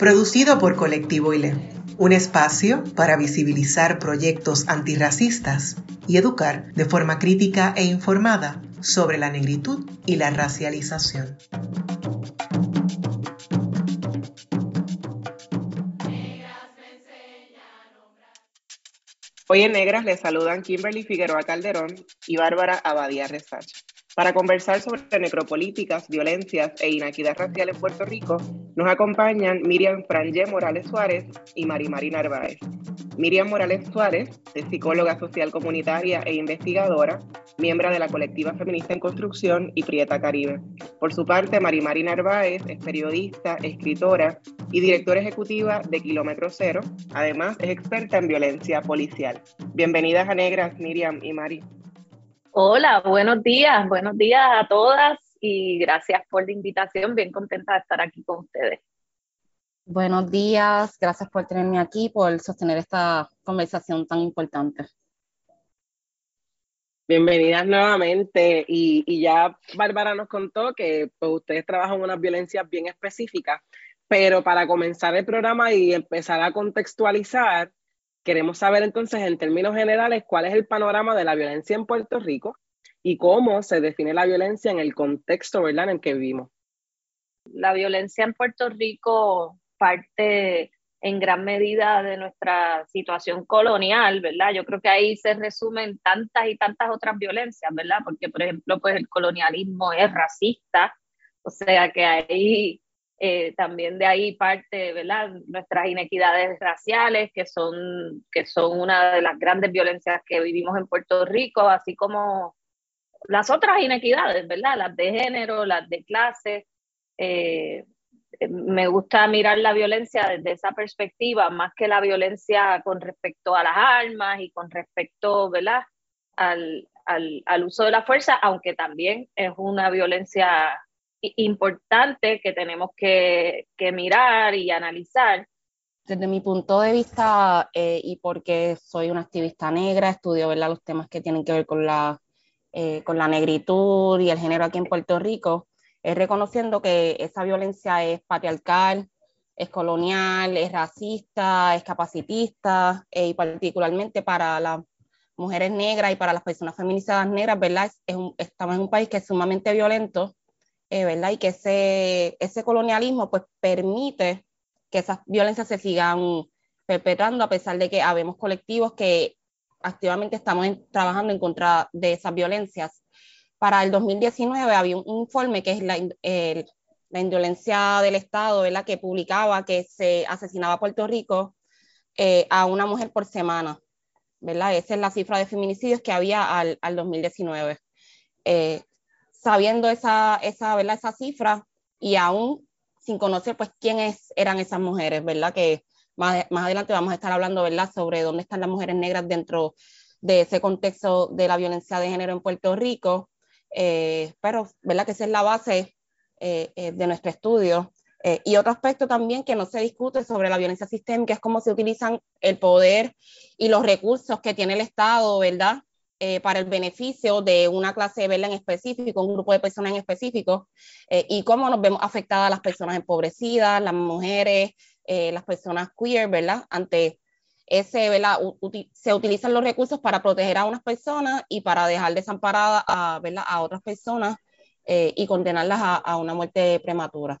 producido por Colectivo ILE, un espacio para visibilizar proyectos antirracistas y educar de forma crítica e informada sobre la negritud y la racialización. Hoy en Negras les saludan Kimberly Figueroa Calderón y Bárbara Abadía Resacha. Para conversar sobre necropolíticas, violencias e inequidad racial en Puerto Rico, nos acompañan Miriam Frangé Morales Suárez y Marimari Narváez. Miriam Morales Suárez es psicóloga social comunitaria e investigadora, miembro de la colectiva feminista en construcción y Prieta Caribe. Por su parte, Marimari Narváez es periodista, escritora y directora ejecutiva de Kilómetro Cero. Además, es experta en violencia policial. Bienvenidas a Negras, Miriam y Mari. Hola, buenos días, buenos días a todas y gracias por la invitación. Bien contenta de estar aquí con ustedes. Buenos días, gracias por tenerme aquí, por sostener esta conversación tan importante. Bienvenidas nuevamente y, ya Bárbara nos contó que pues, ustedes trabajan unas violencias bien específicas, pero para comenzar el programa y empezar a contextualizar, Queremos saber entonces en términos generales cuál es el panorama de la violencia en Puerto Rico y cómo se define la violencia en el contexto ¿verdad? en el que vivimos. La violencia en Puerto Rico parte en gran medida de nuestra situación colonial, ¿verdad? Yo creo que ahí se resumen tantas y tantas otras violencias, ¿verdad? Porque, por ejemplo, pues el colonialismo es racista, o sea que ahí eh, también de ahí parte, ¿verdad? Nuestras inequidades raciales, que son, que son una de las grandes violencias que vivimos en Puerto Rico, así como las otras inequidades, ¿verdad? Las de género, las de clase. Eh, me gusta mirar la violencia desde esa perspectiva, más que la violencia con respecto a las armas y con respecto, ¿verdad? Al, al, al uso de la fuerza, aunque también es una violencia importante que tenemos que, mirar y analizar. Desde mi punto de vista eh, y porque soy una activista negra, estudio ¿verdad? los temas que tienen que ver con la, eh, con la negritud y el género aquí en Puerto Rico, es reconociendo que esa violencia es patriarcal, es colonial, es racista, es capacitista eh, y particularmente para las mujeres negras y para las personas feminizadas negras, ¿verdad? estamos en un país que es sumamente violento eh, ¿verdad? Y que ese, ese colonialismo pues permite que esas violencias se sigan perpetrando a pesar de que habemos colectivos que activamente estamos trabajando en contra de esas violencias. Para el 2019 había un, informe que es la, la indolencia del Estado, ¿verdad? Que publicaba que se asesinaba a Puerto Rico eh, a una mujer por semana, ¿verdad? Esa es la cifra de feminicidios que había al, al 2019. Eh, sabiendo esa, esa, ¿verdad? esa cifra y aún sin conocer pues quiénes eran esas mujeres, ¿verdad? Que más, más adelante vamos a estar hablando, ¿verdad? Sobre dónde están las mujeres negras dentro de ese contexto de la violencia de género en Puerto Rico, eh, pero, ¿verdad? Que esa es la base eh, eh, de nuestro estudio. y otro aspecto también que no se discute sobre la violencia sistémica es cómo se utilizan el poder y los recursos que tiene el Estado, ¿verdad? Eh, para el beneficio de una clase de en específico, un grupo de personas en específico, eh, y cómo nos vemos afectadas las personas empobrecidas, las mujeres, eh, las personas queer, ¿verdad? Ante ese, ¿verdad? se utilizan los recursos para proteger a unas personas y para dejar desamparadas a, ¿verdad? a otras personas y condenarlas a, una muerte prematura,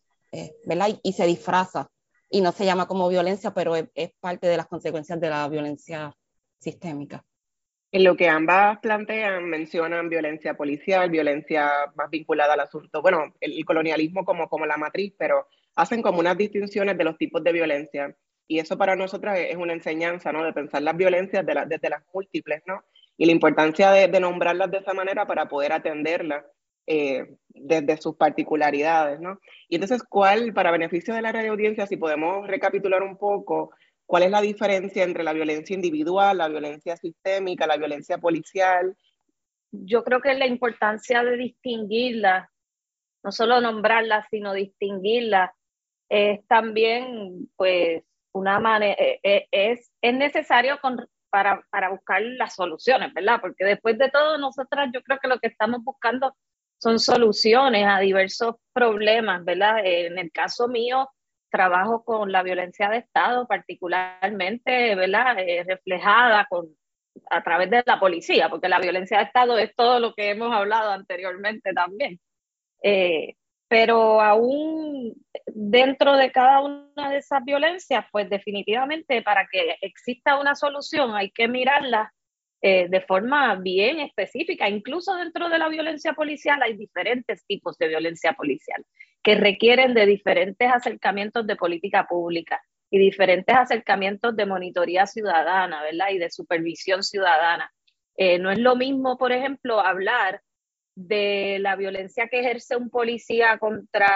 ¿verdad? Y, y, se disfraza y no se llama como violencia, pero es parte de las consecuencias de la violencia sistémica. En lo que ambas plantean, mencionan violencia policial, violencia más vinculada al asunto, bueno, el, colonialismo como, como la matriz, pero hacen como unas distinciones de los tipos de violencia. Y eso para nosotras es una enseñanza, ¿no? De pensar las violencias de desde las múltiples, ¿no? Y la importancia de, nombrarlas de esa manera para poder atenderlas eh, desde sus particularidades, ¿no? Y entonces, ¿cuál, para beneficio de la radio audiencia, si podemos recapitular un poco, cuál es la diferencia entre la violencia individual, la violencia sistémica, la violencia policial? Yo creo que la importancia de distinguirla, no solo nombrarla, sino distinguirla, es también, pues, una manera, eh, eh, es, es necesario para, para buscar las soluciones, ¿verdad? Porque después de todo, nosotras yo creo que lo que estamos buscando son soluciones a diversos problemas, ¿verdad? En el caso mío, trabajo con la violencia de Estado, particularmente, ¿verdad? Eh, reflejada con, a través de la policía, porque la violencia de Estado es todo lo que hemos hablado anteriormente también. Eh, pero aún dentro de cada una de esas violencias, pues definitivamente para que exista una solución hay que mirarla eh, de forma bien específica. Incluso dentro de la violencia policial hay diferentes tipos de violencia policial que requieren de diferentes acercamientos de política pública y diferentes acercamientos de monitoría ciudadana, ¿verdad? Y de supervisión ciudadana. Eh, no es lo mismo, por ejemplo, hablar de la violencia que ejerce un policía contra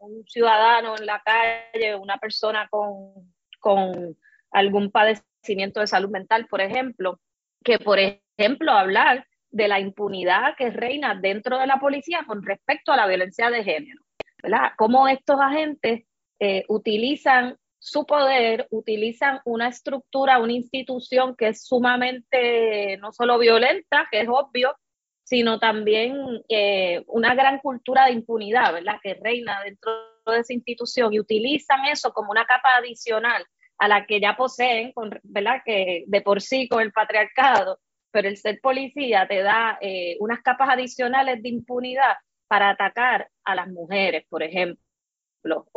un ciudadano en la calle, una persona con, con algún padecimiento de salud mental, por ejemplo, que, por ejemplo, hablar de la impunidad que reina dentro de la policía con respecto a la violencia de género, ¿verdad? Cómo estos agentes eh, utilizan su poder, utilizan una estructura, una institución que es sumamente no solo violenta, que es obvio, sino también eh, una gran cultura de impunidad, ¿verdad? Que reina dentro de esa institución y utilizan eso como una capa adicional a la que ya poseen, ¿verdad? Que de por sí con el patriarcado, pero el ser policía te da eh, unas capas adicionales de impunidad para atacar a las mujeres, por ejemplo.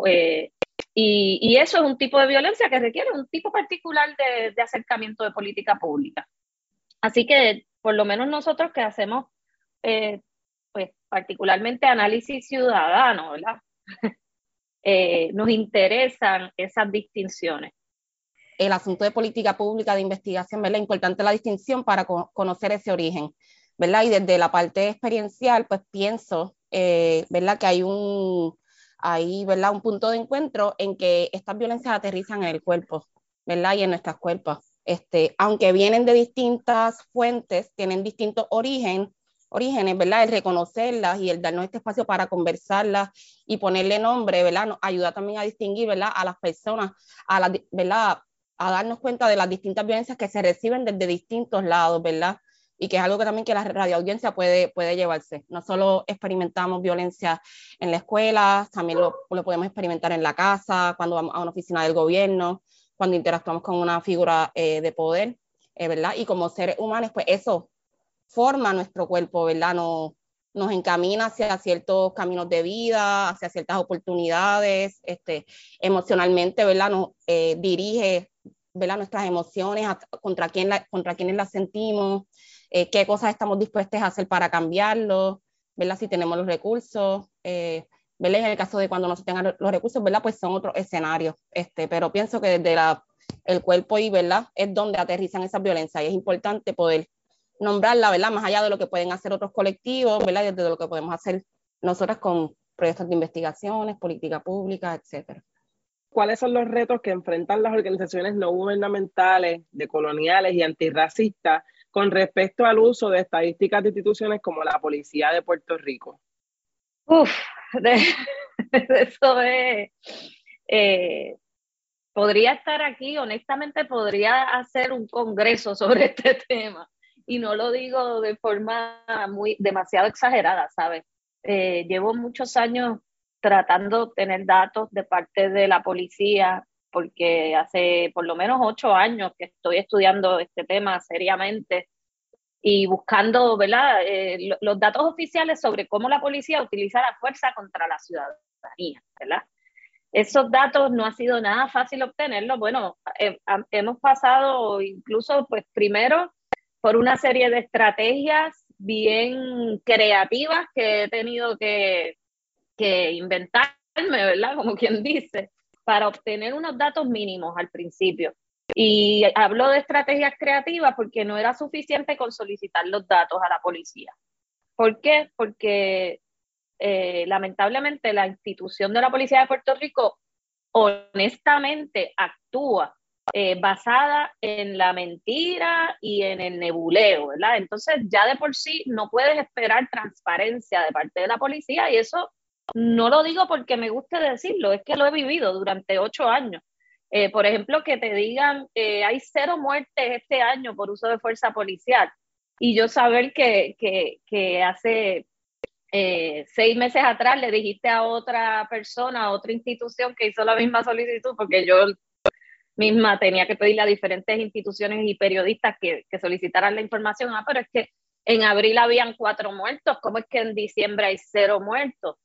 Eh, y, eso es un tipo de violencia que requiere un tipo particular de, de acercamiento de política pública. Así que por lo menos nosotros que hacemos, eh, pues particularmente análisis ciudadano, ¿verdad? nos interesan esas distinciones el asunto de política pública de investigación, ¿verdad? Importante la distinción para conocer ese origen, ¿verdad? Y desde la parte experiencial, pues pienso, eh, ¿verdad? Que hay un, hay, ¿verdad? Un punto de encuentro en que estas violencias aterrizan en el cuerpo, ¿verdad? Y en nuestros cuerpos. Este, aunque vienen de distintas fuentes, tienen distintos origen, orígenes, ¿verdad? El reconocerlas y el darnos este espacio para conversarlas y ponerle nombre, ¿verdad? Nos ayuda también a distinguir, ¿verdad? A las personas, a la, ¿verdad? a darnos cuenta de las distintas violencias que se reciben desde distintos lados, ¿verdad? Y que es algo que también que la radioaudiencia puede, puede llevarse. No solo experimentamos violencia en la escuela, también lo, lo podemos experimentar en la casa, cuando vamos a una oficina del gobierno, cuando interactuamos con una figura eh, de poder, eh, ¿verdad? Y como seres humanos, pues eso forma nuestro cuerpo, ¿verdad? Nos, nos encamina hacia ciertos caminos de vida, hacia ciertas oportunidades, este, emocionalmente, ¿verdad? Nos eh, dirige ¿verdad? nuestras emociones, contra, quién la, contra quiénes las sentimos, eh, qué cosas estamos dispuestos a hacer para cambiarlo, ¿verdad? si tenemos los recursos. Eh, ¿verdad? En el caso de cuando no se tengan los recursos, ¿verdad? Pues son otros escenarios. Este, pero pienso que desde la, el cuerpo y, ¿verdad? Es donde aterrizan esas violencias y es importante poder nombrarla, ¿verdad? Más allá de lo que pueden hacer otros colectivos, ¿verdad? Desde lo que podemos hacer nosotras con proyectos de investigaciones, política pública, etcétera cuáles son los retos que enfrentan las organizaciones no gubernamentales, decoloniales y antirracistas con respecto al uso de estadísticas de instituciones como la Policía de Puerto Rico. Uf, de, eso es... Eh, podría estar aquí, honestamente podría hacer un congreso sobre este tema y no lo digo de forma muy demasiado exagerada, ¿sabes? Eh, llevo muchos años tratando de tener datos de parte de la policía, porque hace por lo menos ocho años que estoy estudiando este tema seriamente y buscando ¿verdad? Eh, los datos oficiales sobre cómo la policía utiliza la fuerza contra la ciudadanía. ¿verdad? Esos datos no ha sido nada fácil obtenerlos. Bueno, eh, hemos pasado incluso, pues primero, por una serie de estrategias bien creativas que he tenido que, que inventarme, ¿verdad? Como quien dice, para obtener unos datos mínimos al principio. Y hablo de estrategias creativas porque no era suficiente con solicitar los datos a la policía. ¿Por qué? Porque eh, lamentablemente la institución de la Policía de Puerto Rico honestamente actúa eh, basada en la mentira y en el nebuleo, ¿verdad? Entonces ya de por sí no puedes esperar transparencia de parte de la policía y eso no lo digo porque me guste decirlo, es que lo he vivido durante ocho años. Eh, por ejemplo, que te digan, eh, hay cero muertes este año por uso de fuerza policial y yo saber que, que, hace seis meses atrás le dijiste a otra persona, a otra institución que hizo la misma solicitud, porque yo misma tenía que pedirle a diferentes instituciones y periodistas que, que solicitaran la información. Ah, pero es que en abril habían cuatro muertos, ¿cómo es que en diciembre hay cero muertos?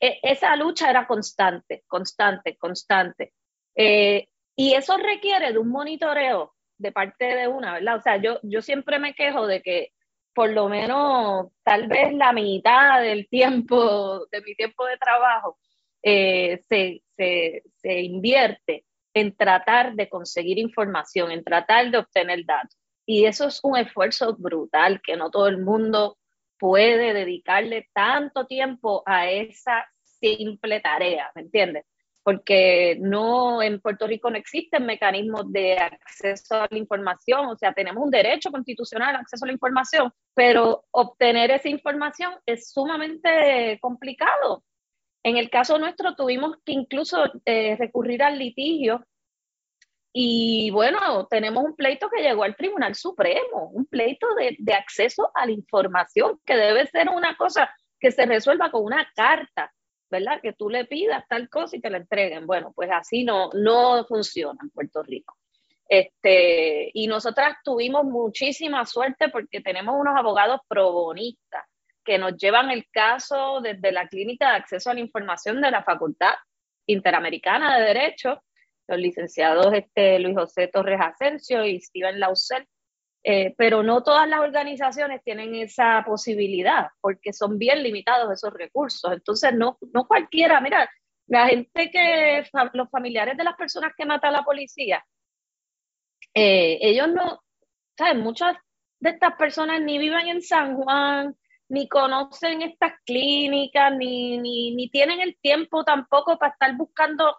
E, esa lucha era constante, constante, constante. Eh, y eso requiere de un monitoreo de parte de una, ¿verdad? O sea, yo, yo siempre me quejo de que por lo menos tal vez la mitad del tiempo, de mi tiempo de trabajo, eh, se, se, se invierte en tratar de conseguir información, en tratar de obtener datos. Y eso es un esfuerzo brutal que no todo el mundo puede dedicarle tanto tiempo a esa simple tarea, ¿me entiendes? Porque no en Puerto Rico no existen mecanismos de acceso a la información, o sea, tenemos un derecho constitucional al acceso a la información, pero obtener esa información es sumamente complicado. En el caso nuestro tuvimos que incluso eh, recurrir al litigio y bueno, tenemos un pleito que llegó al Tribunal Supremo, un pleito de, acceso a la información, que debe ser una cosa que se resuelva con una carta, ¿verdad? Que tú le pidas tal cosa y te la entreguen. Bueno, pues así no, no funciona en Puerto Rico. Este, y nosotras tuvimos muchísima suerte porque tenemos unos abogados probonistas que nos llevan el caso desde la Clínica de Acceso a la Información de la Facultad Interamericana de Derecho, los licenciados este, Luis José Torres Asensio y Steven Lausel, eh, pero no todas las organizaciones tienen esa posibilidad porque son bien limitados esos recursos. Entonces, no, no cualquiera, mira, la gente que, los familiares de las personas que mata a la policía, eh, ellos no, ¿saben? Muchas de estas personas ni viven en San Juan, ni conocen estas clínicas, ni, ni, ni tienen el tiempo tampoco para estar buscando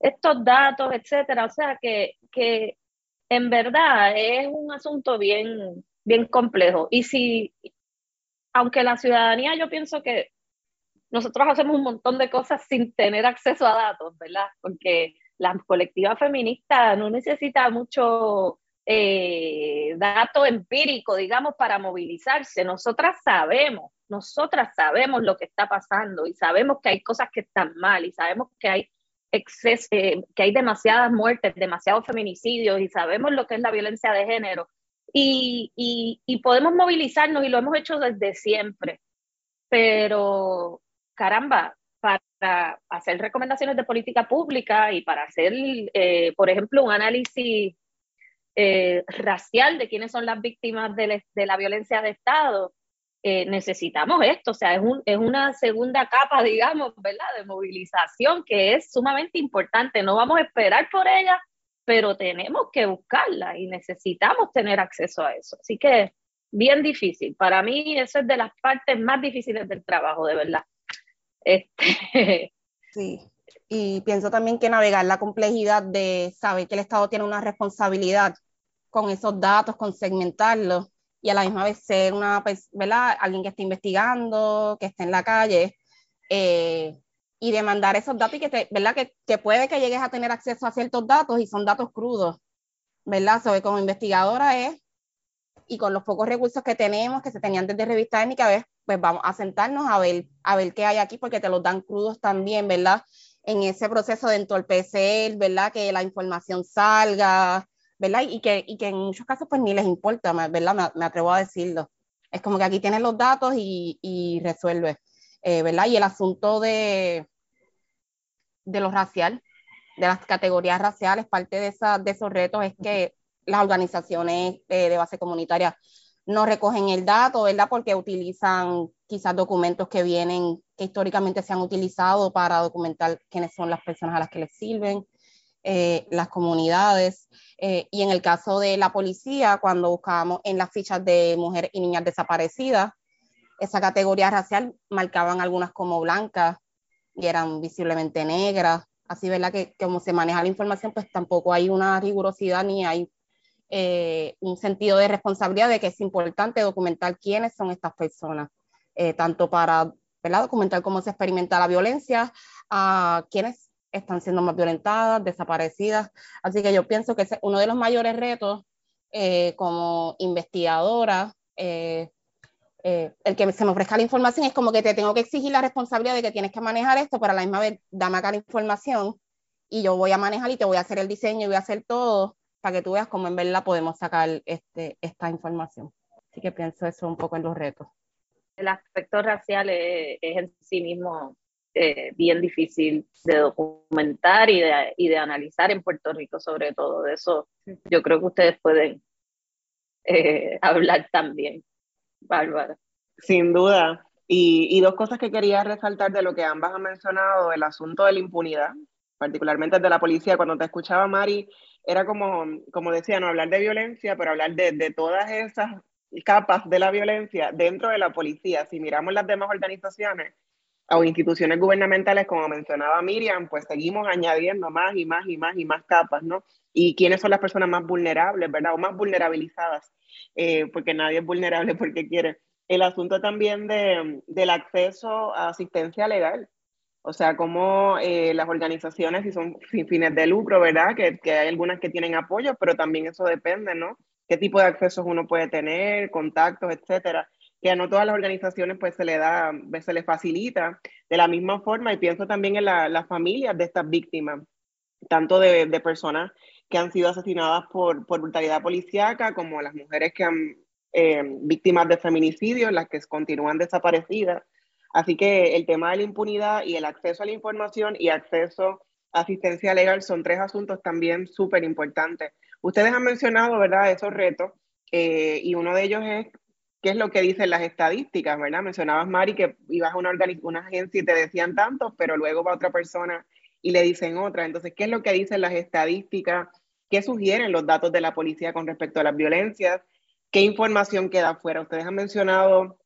estos datos, etcétera. O sea que, que en verdad es un asunto bien, bien complejo. Y si, aunque la ciudadanía, yo pienso que nosotros hacemos un montón de cosas sin tener acceso a datos, ¿verdad? Porque la colectiva feminista no necesita mucho eh, dato empírico, digamos, para movilizarse. Nosotras sabemos, nosotras sabemos lo que está pasando y sabemos que hay cosas que están mal y sabemos que hay exceso, eh, que hay demasiadas muertes, demasiados feminicidios y sabemos lo que es la violencia de género. Y, y, y podemos movilizarnos y lo hemos hecho desde siempre. Pero, caramba, para hacer recomendaciones de política pública y para hacer, eh, por ejemplo, un análisis eh, racial de quiénes son las víctimas de, de la violencia de Estado, eh, necesitamos esto, o sea, es, un, es, una segunda capa, digamos, ¿verdad?, de movilización que es sumamente importante. No vamos a esperar por ella, pero tenemos que buscarla y necesitamos tener acceso a eso. Así que, bien difícil. Para mí, eso es de las partes más difíciles del trabajo, de verdad. Este... Sí, y pienso también que navegar la complejidad de saber que el Estado tiene una responsabilidad con esos datos, con segmentarlos y a la misma vez ser una, ¿verdad? Alguien que esté investigando, que esté en la calle eh, y demandar esos datos y que, te, ¿verdad? Que, que, puede que llegues a tener acceso a ciertos datos y son datos crudos, ¿verdad? Sobre como investigadora es y con los pocos recursos que tenemos, que se tenían desde revista étnica, pues vamos a sentarnos a ver, a ver qué hay aquí, porque te los dan crudos también, ¿verdad? En ese proceso de entorpecer, ¿verdad? Que la información salga, ¿verdad? Y que, y que en muchos casos pues ni les importa, ¿verdad? Me, atrevo a decirlo. Es como que aquí tienes los datos y, y resuelves, eh, ¿verdad? Y el asunto de, de lo racial, de las categorías raciales, parte de, esa, de esos retos es que las organizaciones eh, de base comunitaria no recogen el dato, ¿verdad? Porque utilizan quizás documentos que vienen, que históricamente se han utilizado para documentar quiénes son las personas a las que les sirven, eh, las comunidades. Eh, y en el caso de la policía, cuando buscábamos en las fichas de mujeres y niñas desaparecidas, esa categoría racial marcaban algunas como blancas y eran visiblemente negras. Así, ¿verdad? Que, como se maneja la información, pues tampoco hay una rigurosidad ni hay eh, un sentido de responsabilidad de que es importante documentar quiénes son estas personas, tanto para ¿verdad? documentar cómo se experimenta la violencia, a quienes están siendo más violentadas, desaparecidas. Así que yo pienso que es uno de los mayores retos eh, como investigadora eh, el que se me ofrezca la información es como que te tengo que exigir la responsabilidad de que tienes que manejar esto, para la misma vez dame acá la información y yo voy a manejar y te voy a hacer el diseño y voy a hacer todo para que tú veas cómo en verdad podemos sacar este, esta información. Así que pienso eso un poco en los retos. El aspecto racial es, en sí mismo eh, bien difícil de documentar y de, y de, analizar en Puerto Rico, sobre todo. De eso yo creo que ustedes pueden eh, hablar también. Bárbara. Sin duda. Y, dos cosas que quería resaltar de lo que ambas han mencionado, el asunto de la impunidad, particularmente de la policía. Cuando te escuchaba, Mari, era como, como decía, no hablar de violencia, pero hablar de, de todas esas capas de la violencia dentro de la policía. Si miramos las demás organizaciones o instituciones gubernamentales, como mencionaba Miriam, pues seguimos añadiendo más y más y más y más capas, ¿no? Y quiénes son las personas más vulnerables, ¿verdad? O más vulnerabilizadas eh, porque nadie es vulnerable porque quiere. El asunto también de, del acceso a asistencia legal. O sea, como eh, las organizaciones, si son sin fines de lucro, ¿verdad? Que, que, hay algunas que tienen apoyo, pero también eso depende, ¿no? ¿Qué tipo de accesos uno puede tener, contactos, etcétera? Que a no todas las organizaciones pues se le da, se le facilita de la misma forma y pienso también en las familias de estas víctimas, tanto de, de personas que han sido asesinadas por, por brutalidad policíaca, como las mujeres que han eh, víctimas de feminicidio, las que continúan desaparecidas. Así que el tema de la impunidad y el acceso a la información y acceso a asistencia legal son tres asuntos también súper importantes. Ustedes han mencionado, ¿verdad?, esos retos eh, y uno de ellos es qué es lo que dicen las estadísticas, ¿verdad? Mencionabas, Mari, que ibas a una, agencia y te decían tantos, pero luego va otra persona y le dicen otra. Entonces, ¿qué es lo que dicen las estadísticas? ¿Qué sugieren los datos de la policía con respecto a las violencias? ¿Qué información queda fuera? Ustedes han mencionado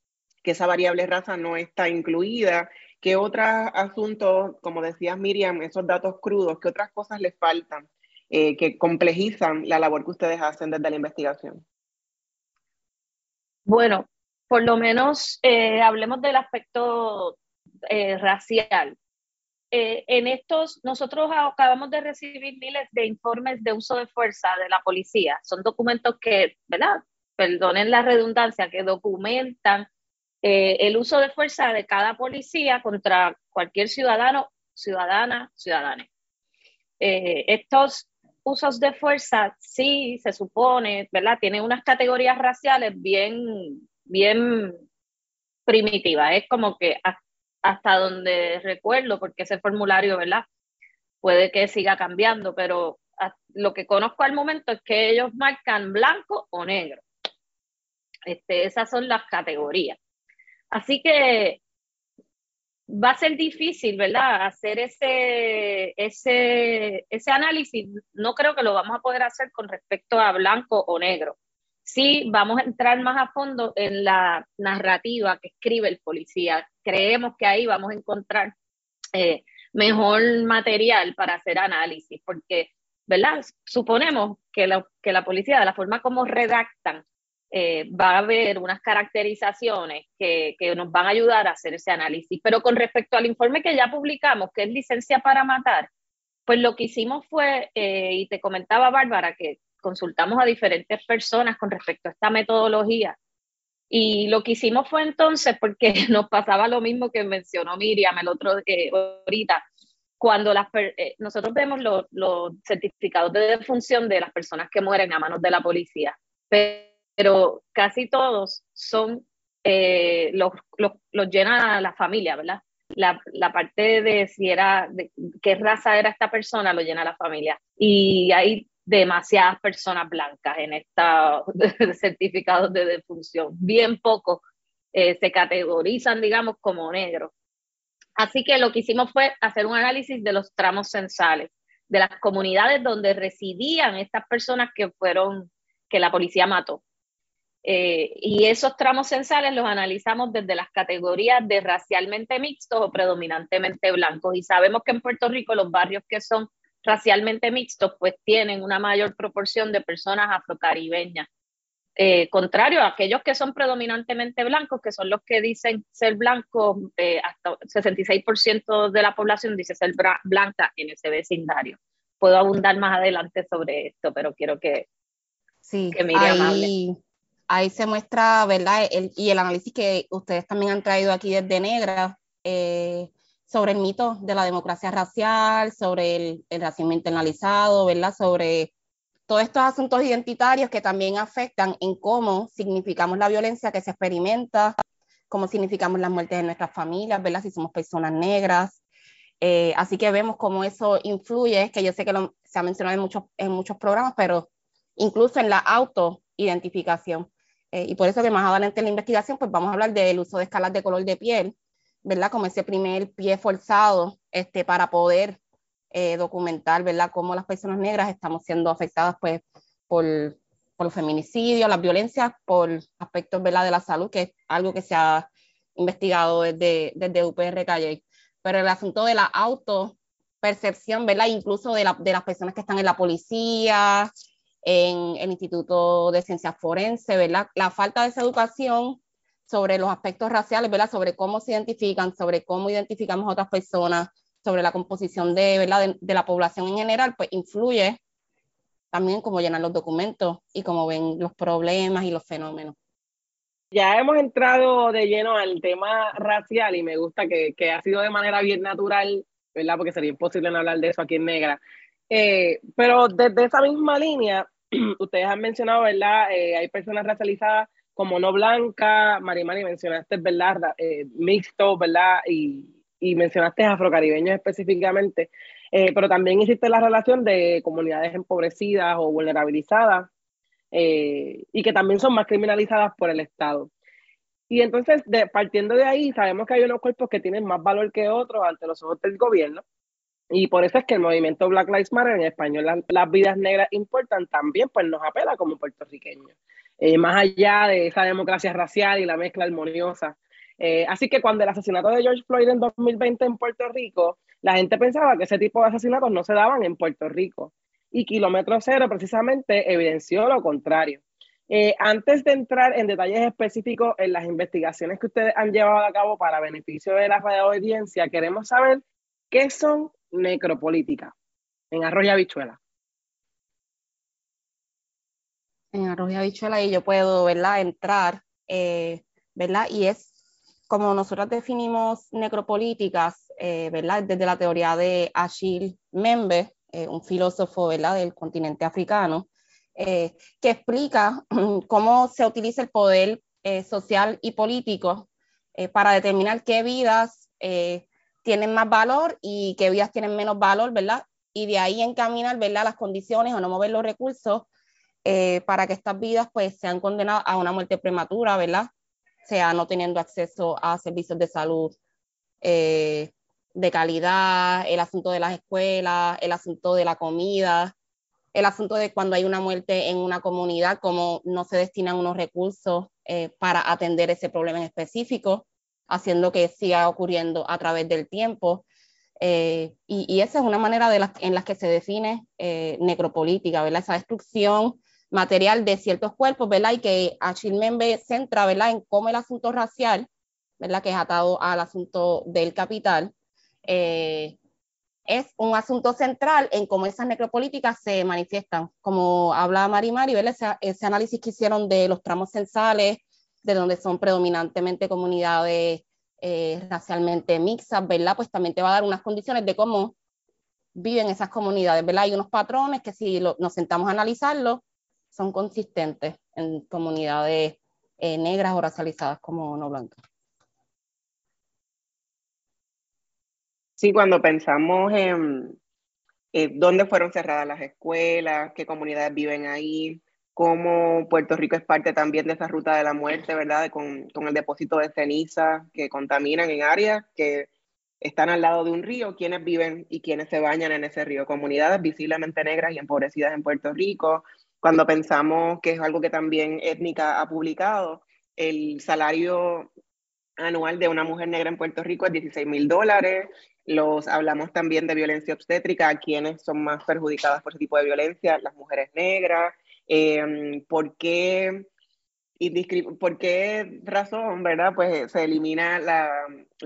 que esa variable raza no está incluida. ¿Qué otros asuntos, como decías Miriam, esos datos crudos, qué otras cosas les faltan eh, que complejizan la labor que ustedes hacen desde la investigación? Bueno, por lo menos eh, hablemos del aspecto eh, racial. Eh, en estos, nosotros acabamos de recibir miles de informes de uso de fuerza de la policía. Son documentos que, ¿verdad? Perdonen la redundancia, que documentan el uso de fuerza de cada policía contra cualquier ciudadano, ciudadana, ciudadana. Estos usos de fuerza sí se supone, ¿verdad? Tienen unas categorías raciales bien, bien primitivas. Es como que hasta donde recuerdo, porque ese formulario, ¿verdad? Puede que siga cambiando, pero lo que conozco al momento es que ellos marcan blanco o negro. Este, esas son las categorías. Así que va a ser difícil, ¿verdad? Hacer ese, ese, ese análisis. No creo que lo vamos a poder hacer con respecto a blanco o negro sí vamos a entrar más a fondo en la narrativa que escribe el policía. Creemos que ahí vamos a encontrar eh, mejor material para hacer análisis, porque, ¿verdad? Suponemos que la, que la policía, de la forma como redactan, eh, va a haber unas caracterizaciones que, nos van a ayudar a hacer ese análisis. Pero con respecto al informe que ya publicamos, que es licencia para matar, pues lo que hicimos fue, eh, y te comentaba Bárbara, que consultamos a diferentes personas con respecto a esta metodología. Y lo que hicimos fue entonces, porque nos pasaba lo mismo que mencionó Miriam el otro eh, ahorita, cuando las, eh, nosotros vemos los, certificados de defunción de las personas que mueren a manos de la policía, casi todos son, eh, los, los, llena la familia, ¿verdad? La, la, parte de si era, de qué raza era esta persona, lo llena la familia. Y hay demasiadas personas blancas en estos certificados de defunción. Bien pocos eh, se categorizan, digamos, como negros. Así que lo que hicimos fue hacer un análisis de los tramos censales, de las comunidades donde residían estas personas que fueron, que la policía mató. Eh, y esos tramos censales los analizamos desde las categorías de racialmente mixtos o predominantemente blancos. Y sabemos que en Puerto Rico los barrios que son racialmente mixtos pues tienen una mayor proporción de personas afrocaribeñas. Eh, contrario a aquellos que son predominantemente blancos, que son los que dicen ser blancos, eh, hasta 66% de la población dice ser blanca en ese vecindario. Puedo abundar más adelante sobre esto, pero quiero que, sí, que Miriam hable ahí se muestra, ¿verdad? y el análisis que ustedes también han traído aquí desde Negra eh, sobre el mito de la democracia racial, sobre el, el racismo internalizado, ¿verdad? Sobre todos estos asuntos identitarios que también afectan en cómo significamos la violencia que se experimenta, cómo significamos las muertes de nuestras familias, ¿verdad? Si somos personas negras. Eh, así que vemos cómo eso influye, que yo sé que se ha mencionado en muchos, en muchos programas, pero incluso en la autoidentificación. Eh, y por eso que más adelante en la investigación, pues vamos a hablar del uso de escalas de color de piel, ¿verdad? Como ese primer pie forzado este, para poder eh, documentar, ¿verdad? Cómo las personas negras estamos siendo afectadas, pues, por, por los feminicidios, las violencias, por aspectos, ¿verdad? De la salud, que es algo que se ha investigado desde, desde UPR Calle. Pero el asunto de la autopercepción, ¿verdad? Incluso de, la, de las personas que están en la policía, en el Instituto de Ciencias Forenses, ¿verdad? La falta de esa educación sobre los aspectos raciales, ¿verdad? Sobre cómo se identifican, sobre cómo identificamos a otras personas, sobre la composición de, ¿verdad? de, la población en general, pues influye también cómo llenan los documentos y cómo ven los problemas y los fenómenos. Ya hemos entrado de lleno al tema racial y me gusta que, que ha sido de manera bien natural, ¿verdad? Porque sería imposible no hablar de eso aquí en Negra. Eh, pero desde esa misma línea, ustedes han mencionado, ¿verdad? Eh, hay personas racializadas como no blanca, Marimari mencionaste, ¿verdad? Eh, mixto, ¿verdad? Y, mencionaste afrocaribeños específicamente, eh, pero también existe la relación de comunidades empobrecidas o vulnerabilizadas y que también son más criminalizadas por el Estado. Y entonces, partiendo de ahí, sabemos que hay unos cuerpos que tienen más valor que otros ante los ojos del gobierno, y por eso es que el movimiento Black Lives Matter, en español las, vidas negras importan, también pues nos apela como puertorriqueños, eh, más allá de esa democracia racial y la mezcla armoniosa. Eh, así que cuando el asesinato de George Floyd en 2020 en Puerto Rico, la gente pensaba que ese tipo de asesinatos no se daban en Puerto Rico. Y Kilómetro Cero precisamente evidenció lo contrario. Eh, antes de entrar en detalles específicos en las investigaciones que ustedes han llevado a cabo para beneficio de la audiencia, queremos saber qué son necropolítica en Arroyo Habichuela. En Arroyo Habichuela y yo puedo, ¿verdad? Entrar, eh, ¿verdad? Y es como nosotros definimos necropolíticas, eh, ¿verdad? Desde la teoría de Achille Membe, eh, un filósofo, ¿verdad? Del continente africano, que explica cómo se utiliza el poder social y político para determinar qué vidas tienen más valor y qué vidas tienen menos valor, ¿verdad? Y de ahí encaminar, ¿verdad? Las condiciones o no mover los recursos eh, para que estas vidas pues sean condenadas a una muerte prematura, ¿verdad? Sea no teniendo acceso a servicios de salud eh, de calidad, el asunto de las escuelas, el asunto de la comida, el asunto de cuando hay una muerte en una comunidad, cómo no se destinan unos recursos eh, para atender ese problema en específico haciendo que siga ocurriendo a través del tiempo. Eh, y, esa es una manera de en la que se define eh, necropolítica, ¿verdad? Esa destrucción material de ciertos cuerpos, ¿verdad? Y que Achille Membe centra, ¿verdad? En cómo el asunto racial, ¿verdad? Que es atado al asunto del capital, eh, es un asunto central en cómo esas necropolíticas se manifiestan. Como habla Mari Mari, ¿verdad? Ese, ese análisis que hicieron de los tramos censales, de donde son predominantemente comunidades eh, racialmente mixtas, ¿verdad? Pues también te va a dar unas condiciones de cómo viven esas comunidades, ¿verdad? Hay unos patrones que si nos sentamos a analizarlos, son consistentes en comunidades eh, negras o racializadas como no blancas. Sí, cuando pensamos en eh, dónde fueron cerradas las escuelas, qué comunidades viven ahí, cómo Puerto Rico es parte también de esa ruta de la muerte, ¿verdad? Con, con el depósito de ceniza que contaminan en áreas que están al lado de un río, quienes viven y quienes se bañan en ese río, comunidades visiblemente negras y empobrecidas en Puerto Rico, Cuando pensamos que es algo que también Étnica ha publicado, el salario anual de una mujer negra en Puerto Rico es 16 mil dólares. Los hablamos también de violencia obstétrica, a quienes son más perjudicadas por ese tipo de violencia, las mujeres negras. Eh, ¿por, qué, ¿Por qué razón, verdad? Pues se elimina la,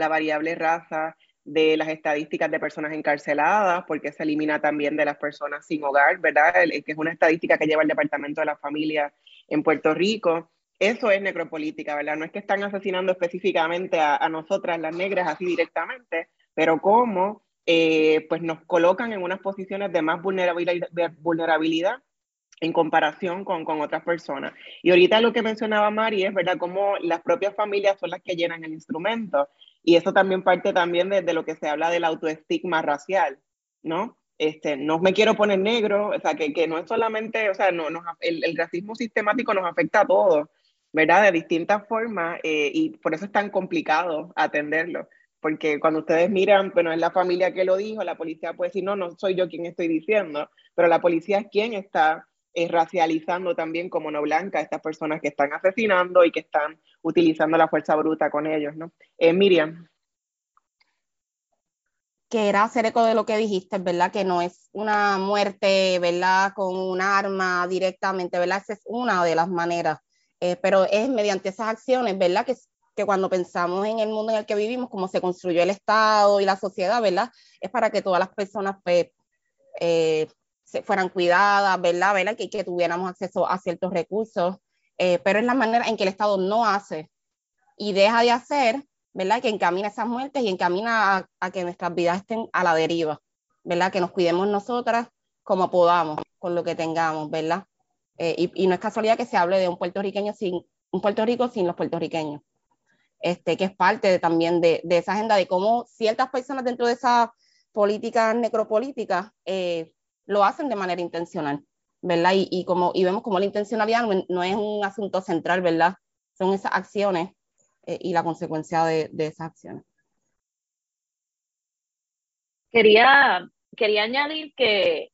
variable raza de las estadísticas de personas encarceladas, porque se elimina también de las personas sin hogar, ¿verdad? que es una estadística que lleva el Departamento de la Familia en Puerto Rico. Eso es necropolítica, ¿verdad? No es que están asesinando específicamente a, nosotras, las negras, así directamente, pero cómo eh, pues nos colocan en unas posiciones de más vulnerabilidad en comparación con, con, otras personas. Y ahorita lo que mencionaba Mari es, ¿verdad?, cómo las propias familias son las que llenan el instrumento. Y eso también parte también de, de lo que se habla del autoestigma racial, ¿no? Este, no me quiero poner negro, o sea, que, que no es solamente, o sea, no, el, el, racismo sistemático nos afecta a todos, ¿verdad? De distintas formas eh, y por eso es tan complicado atenderlo. Porque cuando ustedes miran, bueno, es la familia que lo dijo, la policía puede decir, no, no soy yo quien estoy diciendo, pero la policía es quien está eh, racializando también como no blanca a estas personas que están asesinando y que están utilizando la fuerza bruta con ellos, ¿no? Eh, Miriam. Que era hacer eco de lo que dijiste, ¿verdad? Que no es una muerte, ¿verdad? Con un arma directamente, ¿verdad? Esa es una de las maneras eh, pero es mediante esas acciones, ¿verdad? Que, cuando pensamos en el mundo en el que vivimos, cómo se construyó el Estado y la sociedad, ¿verdad? Es para que todas las personas pues, eh, se fueran cuidadas, ¿verdad? ¿verdad? Que, tuviéramos acceso a ciertos recursos, eh, pero es la manera en que el Estado no hace y deja de hacer, ¿verdad? Que encamina esas muertes y encamina a, que nuestras vidas estén a la deriva, ¿verdad? Que nos cuidemos nosotras como podamos, con lo que tengamos, ¿verdad? Eh, y, no es casualidad que se hable de un puertorriqueño sin un Puerto Rico sin los puertorriqueños, este, que es parte también de, de, esa agenda de cómo ciertas personas dentro de esa política necropolítica eh, lo hacen de manera intencional, ¿verdad? Y, como, vemos como la intencionalidad no, es un asunto central, ¿verdad? Son esas acciones eh, y la consecuencia de, de esas acciones. Quería, quería añadir que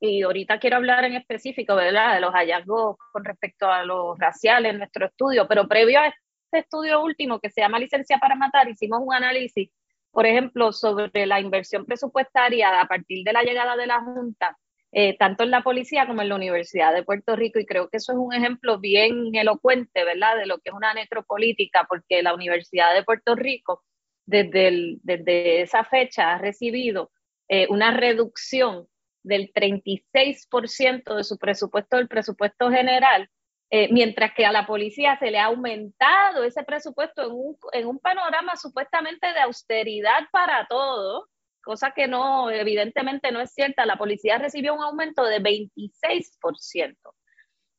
y ahorita quiero hablar en específico, ¿verdad?, de los hallazgos con respecto a los raciales en nuestro estudio, pero previo a este estudio último que se llama Licencia para Matar, hicimos un análisis, por ejemplo, sobre la inversión presupuestaria a partir de la llegada de la Junta, eh, tanto en la policía como en la Universidad de Puerto Rico, y creo que eso es un ejemplo bien elocuente, ¿verdad?, de lo que es una necropolítica, porque la Universidad de Puerto Rico, desde, desde esa fecha, ha recibido eh, una reducción del 36% de su presupuesto del presupuesto general, eh, mientras que a la policía se le ha aumentado ese presupuesto en un, en un panorama supuestamente de austeridad para todo, cosa que no, evidentemente no es cierta. La policía recibió un aumento de 26%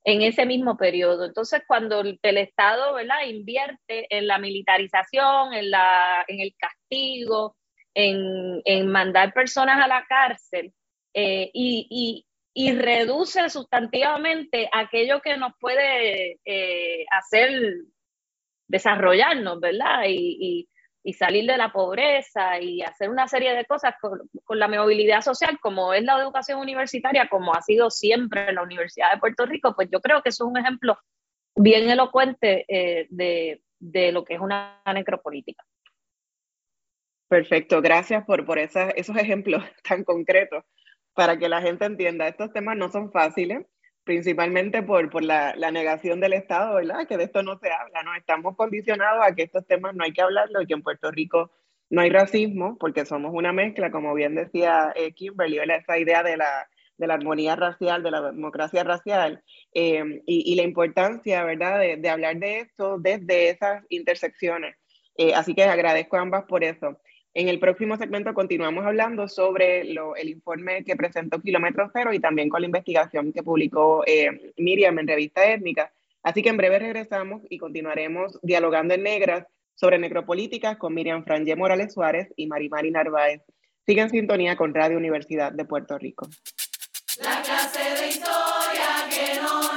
en ese mismo periodo. Entonces, cuando el, Estado ¿verdad? invierte en la militarización, en, la, en el castigo, en, en mandar personas a la cárcel, eh, y, y, reduce sustantivamente aquello que nos puede eh, hacer desarrollarnos, ¿verdad? Y, y, salir de la pobreza y hacer una serie de cosas con, la movilidad social, como es la educación universitaria, como ha sido siempre en la Universidad de Puerto Rico, pues yo creo que es un ejemplo bien elocuente eh, de, de, lo que es una necropolítica. Perfecto, gracias por, por esos ejemplos tan concretos para que la gente entienda, estos temas no son fáciles, principalmente por, por la, negación del Estado, ¿verdad? Que de esto no se habla, ¿no? Estamos condicionados a que estos temas no hay que hablarlo y que en Puerto Rico no hay racismo, porque somos una mezcla, como bien decía eh, Kimberly, esa idea de la, de la armonía racial, de la democracia racial, eh, y, la importancia, ¿verdad?, de, de, hablar de esto desde esas intersecciones. Eh, así que agradezco a ambas por eso. En el próximo segmento continuamos hablando sobre el informe que presentó Kilómetro Cero y también con la investigación que publicó eh, Miriam en Revista Étnica. Así que en breve regresamos y continuaremos dialogando en negras sobre necropolíticas con Miriam Franje Morales Suárez y Marimari Narváez. Sigue en sintonía con Radio Universidad de Puerto Rico. La clase de historia que no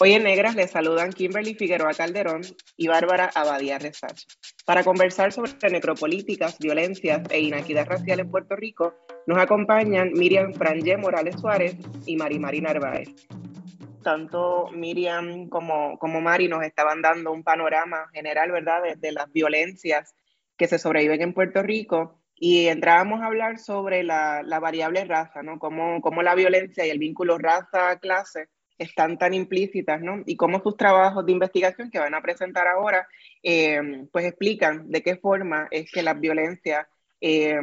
Hoy en Negras les saludan Kimberly Figueroa Calderón y Bárbara Abadía Resach para conversar sobre necropolíticas, violencias e inequidad racial en Puerto Rico nos acompañan Miriam Frangé Morales Suárez y Mari Mari Narváez. Tanto Miriam como, como Mari nos estaban dando un panorama general, ¿verdad?, de, las violencias que se sobreviven en Puerto Rico y entrábamos a hablar sobre la, variable raza, ¿no? Cómo, cómo, la violencia y el vínculo raza-clase están tan implícitas, ¿no? Y cómo sus trabajos de investigación que van a presentar ahora, eh, pues explican de qué forma es que las violencias eh,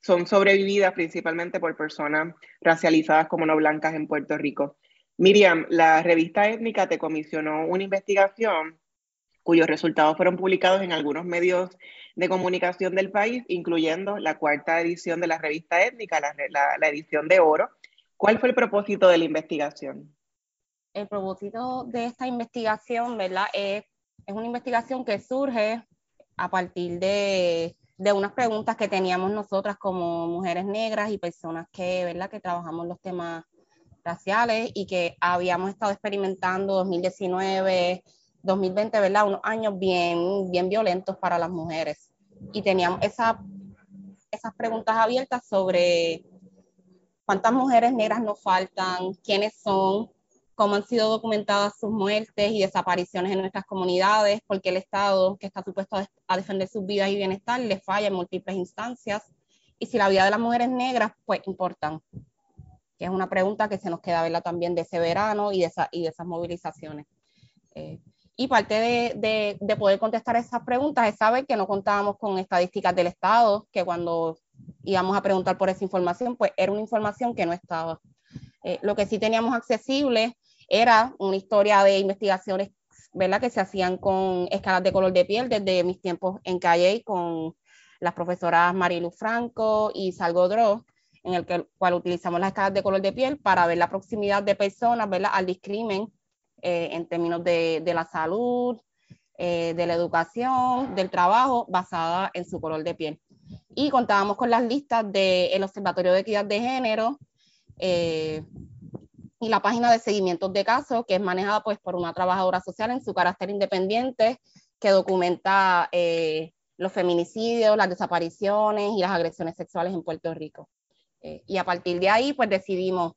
son sobrevividas principalmente por personas racializadas como no blancas en Puerto Rico. Miriam, la revista étnica te comisionó una investigación cuyos resultados fueron publicados en algunos medios de comunicación del país, incluyendo la cuarta edición de la revista étnica, la, edición de oro. ¿Cuál fue el propósito de la investigación? El propósito de esta investigación, ¿verdad? Es, es una investigación que surge a partir de de unas preguntas que teníamos nosotras como mujeres negras y personas que, ¿verdad? que trabajamos los temas raciales y que habíamos estado experimentando 2019, 2020, ¿verdad? Unos años bien, bien violentos para las mujeres. Y teníamos esa, esas preguntas abiertas sobre cuántas mujeres negras nos faltan, quiénes son, cómo han sido documentadas sus muertes y desapariciones en nuestras comunidades, porque el Estado, que está supuesto a defender sus vidas y bienestar, le falla en múltiples instancias, y si la vida de las mujeres negras, pues importan, que es una pregunta que se nos queda verla también de ese verano y de, esa, y de esas movilizaciones. Eh, y parte de, de, poder contestar esas preguntas es saber que no contábamos con estadísticas del Estado, que cuando íbamos a preguntar por esa información, pues era una información que no estaba. Eh, lo que sí teníamos accesible era una historia de investigaciones, ¿verdad? Que se hacían con escalas de color de piel desde mis tiempos en Calle con las profesoras Marilu Franco y Salgodro, en el que, cual utilizamos las escalas de color de piel para ver la proximidad de personas, ¿verdad? Al discrimen eh, en términos de, de la salud, eh, de la educación, del trabajo, basada en su color de piel. Y contábamos con las listas del Observatorio de Equidad de Género, eh, y la página de seguimientos de casos, que es manejada pues, por una trabajadora social en su carácter independiente, que documenta eh, los feminicidios, las desapariciones y las agresiones sexuales en Puerto Rico. Eh, y a partir de ahí, pues decidimos,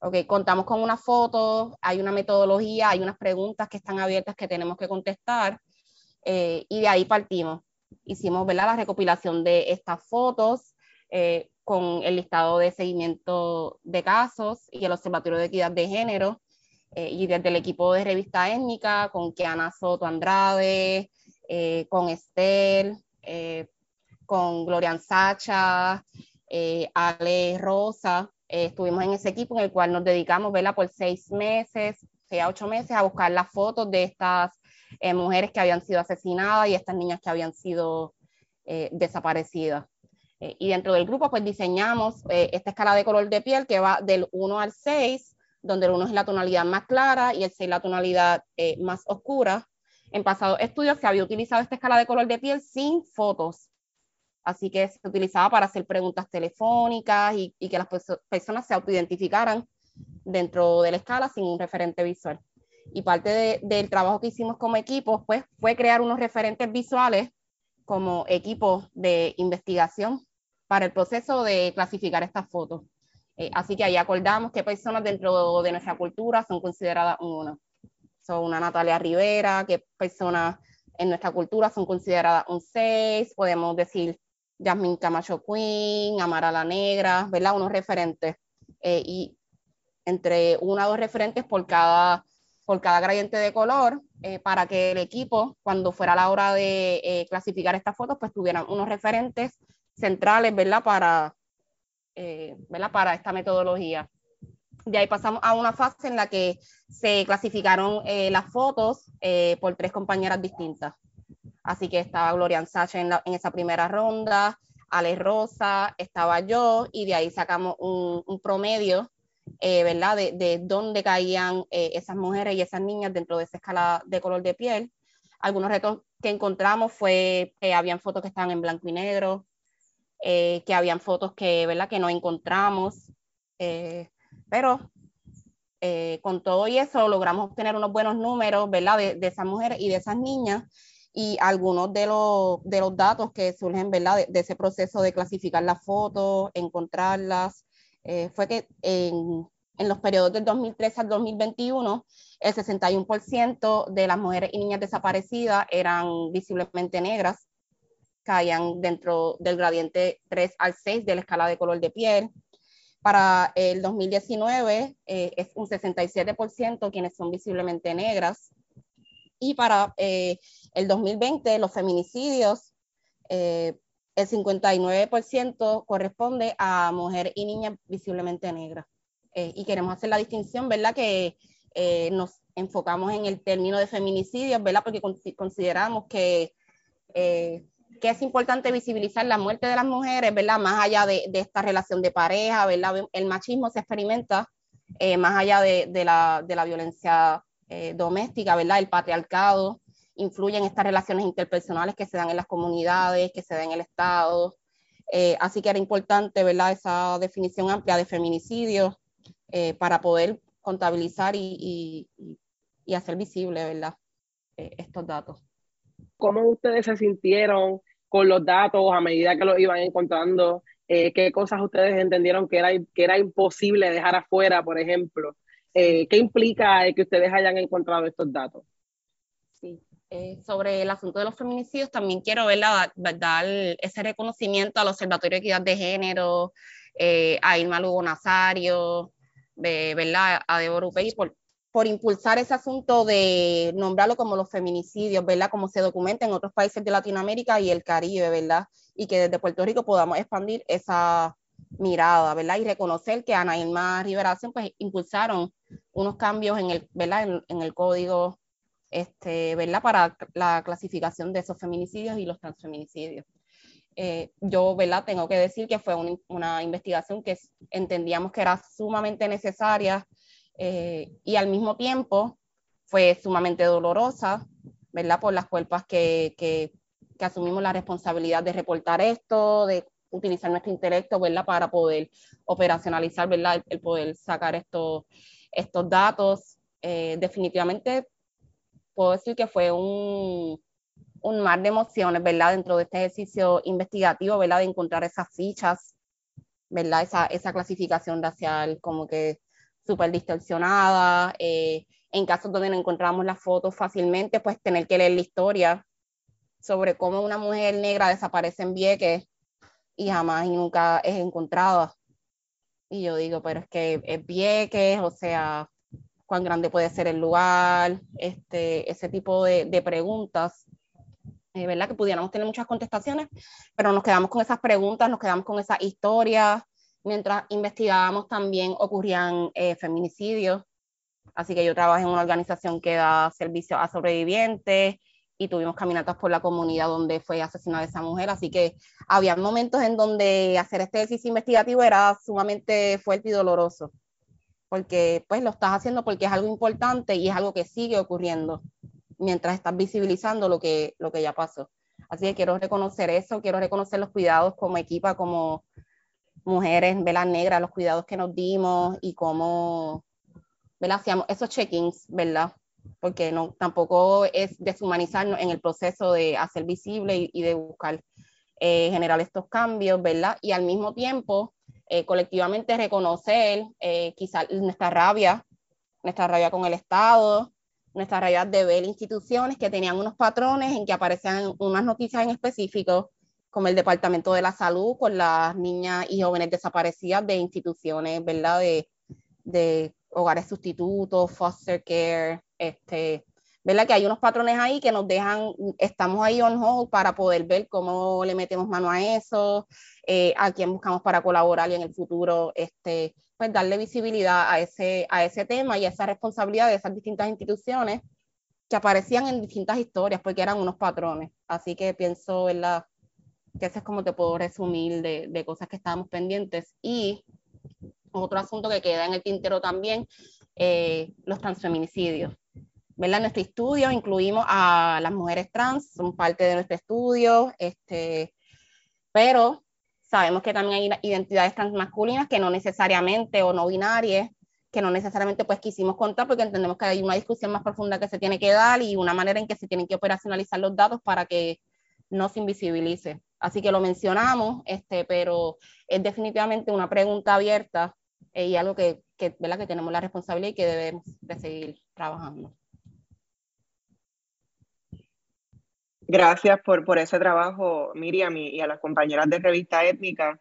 ok, contamos con una foto, hay una metodología, hay unas preguntas que están abiertas que tenemos que contestar, y de ahí partimos. Hicimos ¿verdad? la recopilación de estas fotos, con el listado de seguimiento de casos y el Observatorio de Equidad de Género, eh, y desde el equipo de revista étnica, con Kiana Soto Andrade, eh, con Estel, eh, con Glorian Sacha, Ale Rosa, estuvimos en ese equipo en el cual nos dedicamos, ¿verdad? Por seis meses, seis a ocho meses, a buscar las fotos de estas mujeres que habían sido asesinadas y estas niñas que habían sido desaparecidas. Eh, y dentro del grupo, pues diseñamos eh, esta escala de color de piel que va del 1 al 6, donde el 1 es la tonalidad más clara y el 6 la tonalidad eh, más oscura. En pasados estudios se había utilizado esta escala de color de piel sin fotos, así que se utilizaba para hacer preguntas telefónicas y que las personas se autoidentificaran dentro de la escala sin un referente visual. Y parte del trabajo que hicimos como equipo pues, fue crear unos referentes visuales como equipo de investigación para el proceso de clasificar estas fotos. Eh, así que ahí acordamos qué personas dentro de nuestra cultura son consideradas un Son una Natalia Rivera, qué personas en nuestra cultura son consideradas un 6, podemos decir Jasmine Camacho Queen, Amara la Negra, ¿verdad? Unos referentes. Eh, y entre una o dos referentes por cada, por cada gradiente de color, eh, para que el equipo, cuando fuera la hora de clasificar estas fotos, pues tuvieran unos referentes centrales, ¿verdad? Para, eh, ¿verdad? Para esta metodología. De ahí pasamos a una fase en la que se clasificaron eh, las fotos eh, por tres compañeras distintas. Así que estaba Gloria Sacha en, en, esa primera ronda, Ale Rosa, estaba yo, y de ahí sacamos un, promedio, eh, ¿verdad? De, de, dónde caían eh, esas mujeres y esas niñas dentro de esa escala de color de piel. Algunos retos que encontramos fue que habían fotos que estaban en blanco y negro, eh, que habían fotos que, ¿verdad? que no encontramos, pero con todo y eso logramos obtener unos buenos números ¿verdad? De, de esas mujeres y de esas niñas y algunos de los, de los datos que surgen ¿verdad? De, ese proceso de clasificar las fotos, encontrarlas, eh, fue que en, los periodos del 2013 al 2021, el 61% de las mujeres y niñas desaparecidas eran visiblemente negras, caían dentro del gradiente 3 al 6 de la escala de color de piel. Para el 2019 eh, es un 67% quienes son visiblemente negras, y para eh, el 2020, los feminicidios, el 59% corresponde a mujer y niña visiblemente negras. Eh, y queremos hacer la distinción, ¿verdad? Que nos enfocamos en el término de feminicidios, ¿verdad? Porque consideramos que, que es importante visibilizar la muerte de las mujeres, ¿verdad? Más allá de, de esta relación de pareja, ¿verdad? El machismo se experimenta más allá de, de, la, de la violencia eh, doméstica, ¿verdad? El patriarcado influye en estas relaciones interpersonales que se dan en las comunidades, que se dan en el Estado. Eh, así que era importante, ¿verdad? Esa definición amplia de feminicidio eh, para poder contabilizar y, y, hacer visible, ¿verdad? estos datos. ¿Cómo ustedes se sintieron con los datos a medida que los iban encontrando? ¿Qué cosas ustedes entendieron que era, que era imposible dejar afuera, por ejemplo? Eh, ¿Qué implica que ustedes hayan encontrado estos datos? Eh, sobre el asunto de los feminicidios, también quiero dar ese reconocimiento al Observatorio de Equidad de Género, eh, a Irma Lugo Nazario, ¿verdad? a Deborah Upey, por, por impulsar ese asunto de nombrarlo como los feminicidios, ¿verdad? Como se documenta en otros países de Latinoamérica y el Caribe, ¿verdad? Y que desde Puerto Rico podamos expandir esa mirada, ¿verdad? Y reconocer que Ana Irma Riveración pues impulsaron unos cambios en el, ¿verdad? En, el código, este, ¿verdad? Para la clasificación de esos feminicidios y los transfeminicidios. Eh, yo, ¿verdad? Tengo que decir que fue una investigación que entendíamos que era sumamente necesaria eh, y al mismo tiempo fue sumamente dolorosa, ¿verdad? Por las culpas que, que, que asumimos la responsabilidad de reportar esto, de utilizar nuestro intelecto, ¿verdad? Para poder operacionalizar, ¿verdad? El, poder sacar estos, estos datos. Eh, definitivamente puedo decir que fue un, un mar de emociones, ¿verdad? Dentro de este ejercicio investigativo, ¿verdad? De encontrar esas fichas, ¿verdad? Esa, esa clasificación racial como que súper distorsionada. Eh, en casos donde no encontramos las fotos fácilmente, pues tener que leer la historia sobre cómo una mujer negra desaparece en Vieques y jamás y nunca es encontrada. Y yo digo, pero es que es Vieques, o sea, cuán grande puede ser el lugar, este, ese tipo de, de preguntas, eh, ¿verdad? Que pudiéramos tener muchas contestaciones, pero nos quedamos con esas preguntas, nos quedamos con esa historia. Mientras investigábamos también ocurrían eh, feminicidios, así que yo trabajo en una organización que da servicio a sobrevivientes, y tuvimos caminatas por la comunidad donde fue asesinada esa mujer, así que había momentos en donde hacer este ejercicio investigativo era sumamente fuerte y doloroso, porque pues lo estás haciendo porque es algo importante y es algo que sigue ocurriendo mientras estás visibilizando lo que, lo que ya pasó. Así que quiero reconocer eso, quiero reconocer los cuidados como equipa, como mujeres, velas negras, los cuidados que nos dimos y cómo hacíamos esos check-ins, ¿verdad? porque no, tampoco es deshumanizarnos en el proceso de hacer visible y, de buscar eh, generar estos cambios, ¿verdad? Y al mismo tiempo, eh, colectivamente reconocer eh, quizás nuestra rabia, nuestra rabia con el Estado, nuestra rabia de ver instituciones que tenían unos patrones en que aparecían unas noticias en específico, como el Departamento de la Salud con las niñas y jóvenes desaparecidas de instituciones, ¿verdad? De, de hogares sustitutos, foster care, este, ¿verdad? Que hay unos patrones ahí que nos dejan, estamos ahí on hold para poder ver cómo le metemos mano a eso, eh, a quién buscamos para colaborar y en el futuro, este, pues darle visibilidad a ese, a ese tema y a esa responsabilidad de esas distintas instituciones que aparecían en distintas historias porque eran unos patrones. Así que pienso, ¿verdad? que ese es como te puedo resumir de, de cosas que estábamos pendientes. Y otro asunto que queda en el tintero también, eh, los transfeminicidios. ¿Verdad? Nuestro estudio incluimos a las mujeres trans, son parte de nuestro estudio, este, pero sabemos que también hay identidades transmasculinas que no necesariamente, o no binarias, que no necesariamente pues quisimos contar porque entendemos que hay una discusión más profunda que se tiene que dar y una manera en que se tienen que operacionalizar los datos para que no se invisibilice. Así que lo mencionamos, este, pero es definitivamente una pregunta abierta eh, y algo que, que, ¿verdad? que tenemos la responsabilidad y que debemos de seguir trabajando. Gracias por, por ese trabajo, Miriam, y, a las compañeras de Revista Étnica.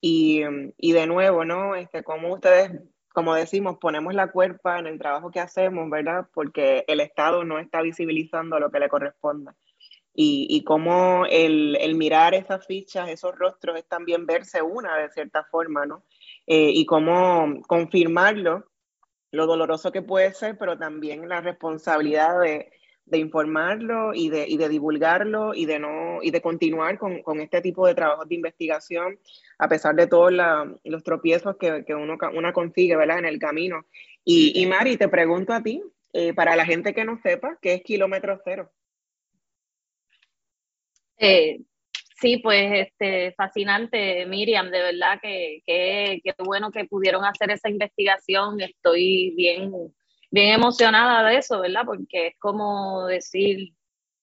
Y, y, de nuevo, ¿no? Este, como ustedes, como decimos, ponemos la cuerpa en el trabajo que hacemos, ¿verdad? Porque el Estado no está visibilizando lo que le corresponda y, y cómo el, el, mirar esas fichas, esos rostros, es también verse una de cierta forma, ¿no? Eh, y cómo confirmarlo, lo doloroso que puede ser, pero también la responsabilidad de, de informarlo y de, y de, divulgarlo y de, no, y de continuar con, con, este tipo de trabajos de investigación, a pesar de todos los tropiezos que, que uno, una consigue ¿verdad? en el camino. Y, y Mari, te pregunto a ti, eh, para la gente que no sepa, ¿qué es kilómetro cero? Eh, sí, pues este, fascinante, Miriam, de verdad que, que, que, bueno que pudieron hacer esa investigación. Estoy bien, bien emocionada de eso, ¿verdad? Porque es como decir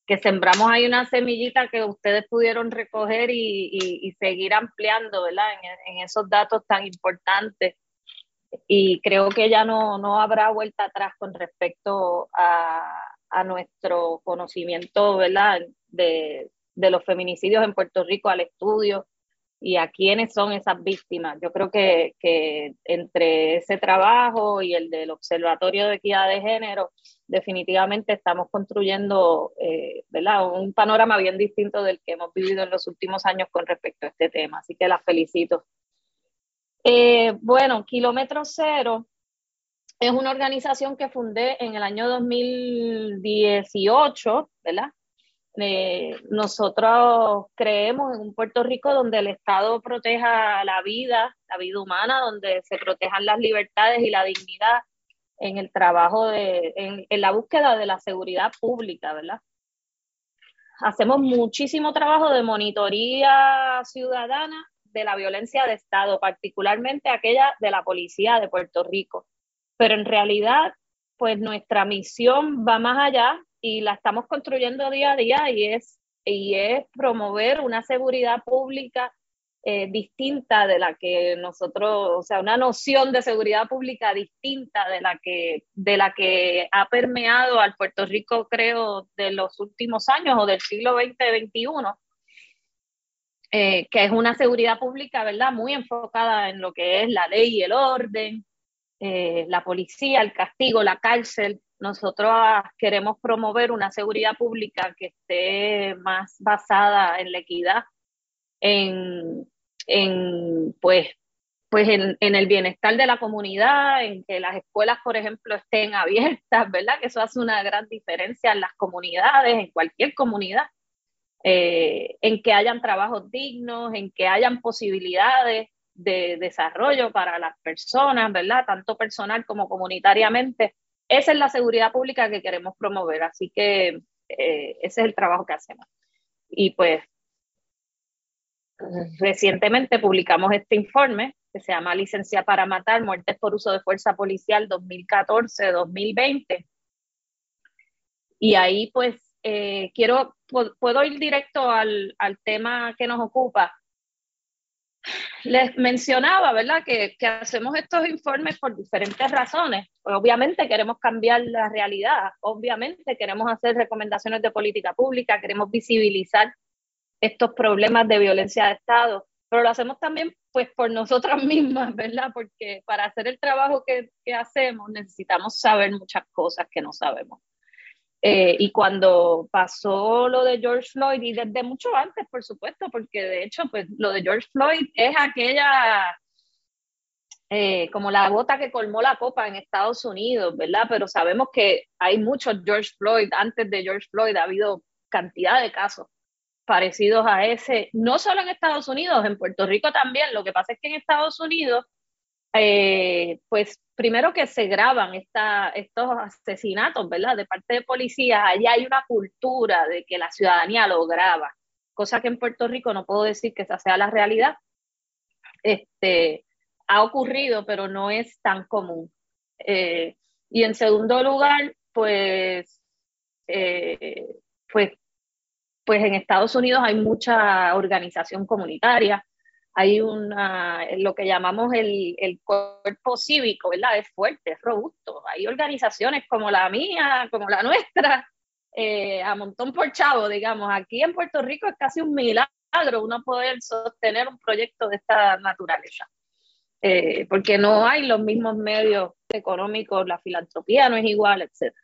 que sembramos ahí una semillita que ustedes pudieron recoger y, seguir ampliando, ¿verdad? En, en, esos datos tan importantes. Y creo que ya no, no habrá vuelta atrás con respecto a, a nuestro conocimiento, ¿verdad? De, de los feminicidios en Puerto Rico al estudio y a quiénes son esas víctimas. Yo creo que, que, entre ese trabajo y el del Observatorio de Equidad de Género, definitivamente estamos construyendo eh, ¿verdad? un panorama bien distinto del que hemos vivido en los últimos años con respecto a este tema. Así que las felicito. Eh, bueno, Kilómetro Cero es una organización que fundé en el año 2018, ¿verdad? Nosotros creemos en un Puerto Rico donde el Estado proteja la vida, la vida humana, donde se protejan las libertades y la dignidad en el trabajo de, en, en la búsqueda de la seguridad pública, ¿verdad? Hacemos muchísimo trabajo de monitoría ciudadana de la violencia de Estado, particularmente aquella de la policía de Puerto Rico. Pero en realidad, pues nuestra misión va más allá y la estamos construyendo día a día y es, y es promover una seguridad pública eh, distinta de la que nosotros, o sea, una noción de seguridad pública distinta de la que, de la que ha permeado al Puerto Rico, creo, de los últimos años o del siglo XX-XXI, eh, que es una seguridad pública, ¿verdad?, muy enfocada en lo que es la ley y el orden, eh, la policía, el castigo, la cárcel, nosotros queremos promover una seguridad pública que esté más basada en la equidad, en, en pues, pues en, en, el bienestar de la comunidad, en que las escuelas, por ejemplo, estén abiertas, ¿verdad? Que eso hace una gran diferencia en las comunidades, en cualquier comunidad, eh, en que hayan trabajos dignos, en que hayan posibilidades de desarrollo para las personas, ¿verdad? Tanto personal como comunitariamente. Esa es la seguridad pública que queremos promover, así que eh, ese es el trabajo que hacemos. Y pues recientemente publicamos este informe que se llama Licencia para Matar, Muertes por Uso de Fuerza Policial 2014-2020. Y ahí pues eh, quiero, puedo ir directo al, al tema que nos ocupa les mencionaba, ¿verdad?, que, hacemos estos informes por diferentes razones. Obviamente queremos cambiar la realidad, obviamente queremos hacer recomendaciones de política pública, queremos visibilizar estos problemas de violencia de Estado, pero lo hacemos también pues por nosotras mismas, ¿verdad? Porque para hacer el trabajo que hacemos necesitamos saber muchas cosas que no sabemos. Eh, y cuando pasó lo de George Floyd, y desde mucho antes, por supuesto, porque de hecho, pues lo de George Floyd es aquella, eh, como la gota que colmó la copa en Estados Unidos, ¿verdad? Pero sabemos que hay muchos George Floyd, antes de George Floyd ha habido cantidad de casos parecidos a ese, no solo en Estados Unidos, en Puerto Rico también. Lo que pasa es que en Estados Unidos, eh, pues primero que se graban estos asesinatos, ¿verdad? De parte de policías, allá hay una cultura de que la ciudadanía lo graba, cosa que en Puerto Rico no puedo decir que esa sea la realidad. Este, ha ocurrido, pero no es tan común. Eh, y en segundo lugar, pues, eh, pues, pues en Estados Unidos hay mucha organización comunitaria, hay una, lo que llamamos el, el, cuerpo cívico, ¿verdad? Es fuerte, es robusto. Hay organizaciones como la mía, como la nuestra, eh, a montón por chavo, digamos. Aquí en Puerto Rico es casi un milagro uno poder sostener un proyecto de esta naturaleza. Eh, porque no hay los mismos medios económicos, la filantropía no es igual, etc.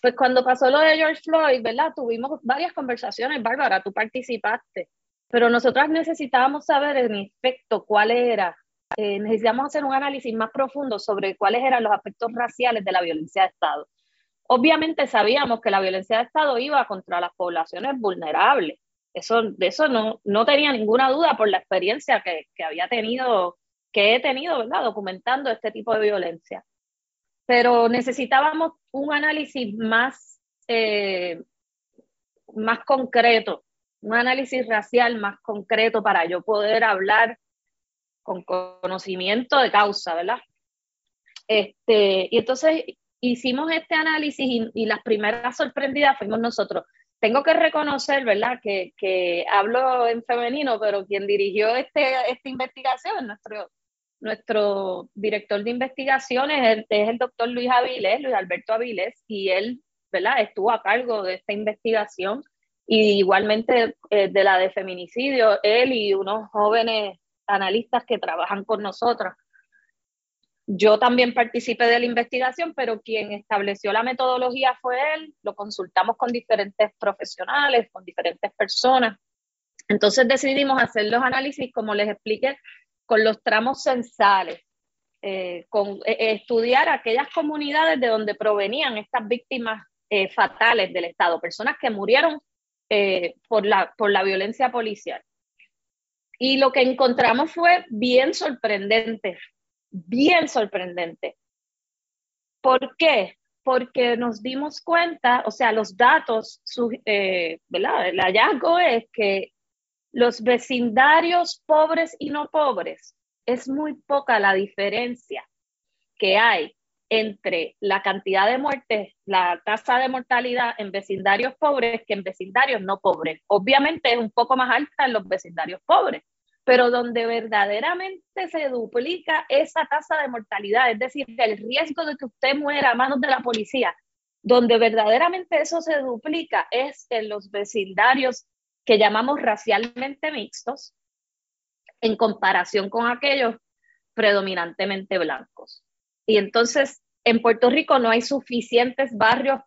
Pues cuando pasó lo de George Floyd, ¿verdad? Tuvimos varias conversaciones, Bárbara, tú participaste, pero nosotras necesitábamos saber en efecto cuál era, eh, necesitamos hacer un análisis más profundo sobre cuáles eran los aspectos raciales de la violencia de Estado. Obviamente sabíamos que la violencia de Estado iba contra las poblaciones vulnerables, eso, de eso no, no tenía ninguna duda por la experiencia que, que había tenido que he tenido, ¿verdad? Documentando este tipo de violencia. Pero necesitábamos un análisis más, eh, más concreto, un análisis racial más concreto para yo poder hablar con conocimiento de causa, ¿verdad? Este, y entonces hicimos este análisis y, las primeras sorprendidas fuimos nosotros. Tengo que reconocer, ¿verdad?, que, que hablo en femenino, pero quien dirigió este, esta investigación, nuestro nuestro director de investigaciones es el, doctor Luis Avilés, Luis Alberto Avilés, y él ¿verdad? estuvo a cargo de esta investigación y igualmente eh, de la de feminicidio, él y unos jóvenes analistas que trabajan con nosotros. Yo también participé de la investigación, pero quien estableció la metodología fue él, lo consultamos con diferentes profesionales, con diferentes personas. Entonces decidimos hacer los análisis, como les expliqué, con los tramos censales, eh, con eh, eh, estudiar aquellas comunidades de donde provenían estas víctimas fatales del Estado, personas que murieron por, la, por la violencia policial. Y lo que encontramos fue bien sorprendente, bien sorprendente. ¿Por qué? Porque nos dimos cuenta, o sea, los datos, ¿verdad? El hallazgo es que los vecindarios pobres y no pobres, es muy poca la diferencia que hay entre la cantidad de muertes, la tasa de mortalidad en vecindarios pobres que en vecindarios no pobres. Obviamente es un poco más alta en los vecindarios pobres, pero donde verdaderamente se duplica esa tasa de mortalidad, es decir, el riesgo de que usted muera a manos de la policía, donde verdaderamente eso se duplica es en los vecindarios que llamamos racialmente mixtos en comparación con aquellos predominantemente blancos. Y entonces en Puerto Rico no hay suficientes barrios,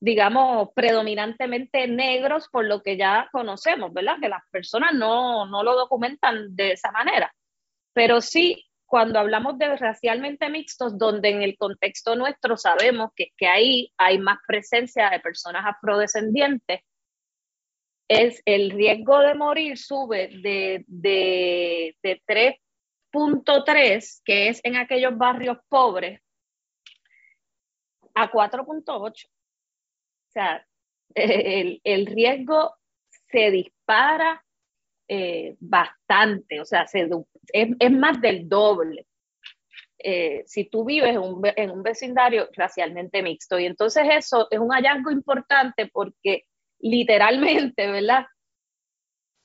digamos, predominantemente negros por lo que ya conocemos, ¿verdad? Que las personas no, no lo documentan de esa manera. Pero sí, cuando hablamos de racialmente mixtos, donde en el contexto nuestro sabemos que, que ahí hay más presencia de personas afrodescendientes, es el riesgo de morir sube de, de, de 3.3, que es en aquellos barrios pobres, a 4.8. O sea, el, riesgo se dispara eh, bastante, o sea, se, es, más del doble. Eh, si tú vives en un vecindario racialmente mixto. Y entonces eso es un hallazgo importante porque literalmente, ¿verdad?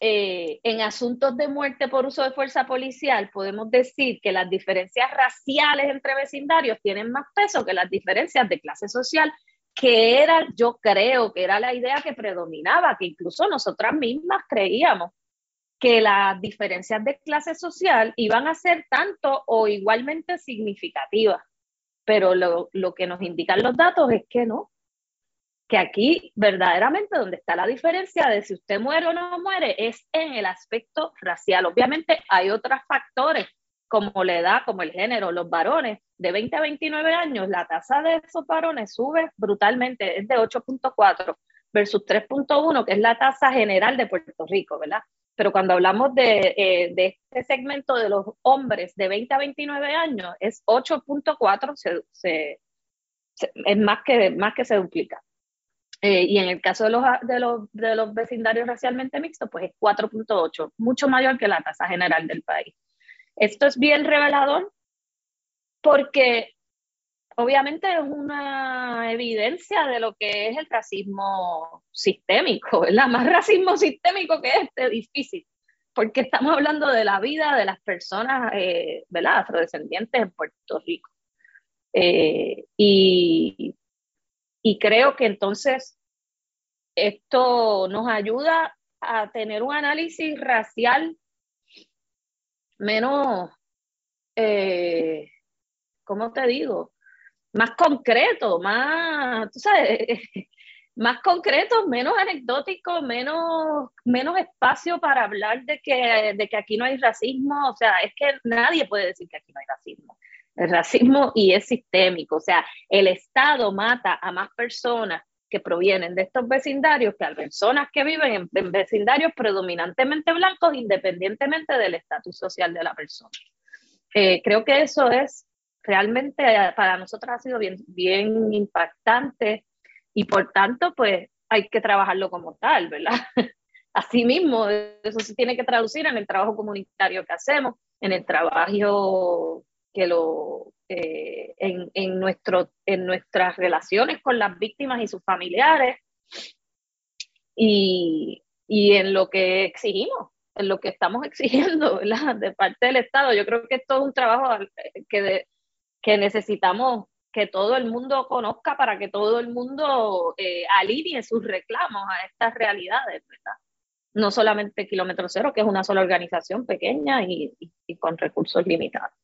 Eh, en asuntos de muerte por uso de fuerza policial, podemos decir que las diferencias raciales entre vecindarios tienen más peso que las diferencias de clase social, que era, yo creo que era la idea que predominaba, que incluso nosotras mismas creíamos que las diferencias de clase social iban a ser tanto o igualmente significativas. Pero lo, lo que nos indican los datos es que no, que aquí verdaderamente donde está la diferencia de si usted muere o no muere es en el aspecto racial. Obviamente hay otros factores como la edad, como el género, los varones de 20 a 29 años, la tasa de esos varones sube brutalmente, es de 8.4, versus 3.1, que es la tasa general de Puerto Rico, ¿verdad? Pero cuando hablamos de, eh, de este segmento de los hombres de 20 a 29 años, es 8.4, se, es más que, más que se duplica. Eh, y en el caso de los, de, los, de los vecindarios racialmente mixtos, pues es 4.8, mucho mayor que la tasa general del país. Esto es bien revelador porque obviamente es una evidencia de lo que es el racismo sistémico, ¿verdad? Más racismo sistémico que este, difícil, porque estamos hablando de la vida de las personas, eh, ¿verdad? Afrodescendientes en Puerto Rico. Eh, y, y creo que entonces esto nos ayuda a tener un análisis racial menos, eh, ¿cómo te digo? Más concreto, más, tú sabes, más concreto, menos anecdótico, menos, menos espacio para hablar de que, de que aquí no hay racismo. O sea, es que nadie puede decir que aquí no hay racismo. El racismo y es sistémico. O sea, el Estado mata a más personas que provienen de estos vecindarios que a personas que viven en, vecindarios predominantemente blancos, independientemente del estatus social de la persona. Eh, creo que eso es realmente para nosotros ha sido bien, bien impactante y por tanto, pues hay que trabajarlo como tal, ¿verdad? Asimismo, eso se tiene que traducir en el trabajo comunitario que hacemos, en el trabajo que lo, eh, en, en, nuestro, en nuestras relaciones con las víctimas y sus familiares y, y en lo que exigimos, en lo que estamos exigiendo ¿verdad? de parte del Estado. Yo creo que esto es un trabajo que, que necesitamos que todo el mundo conozca para que todo el mundo eh, alinee sus reclamos a estas realidades, ¿verdad? No solamente Kilómetro Cero, que es una sola organización pequeña y, y con recursos limitados.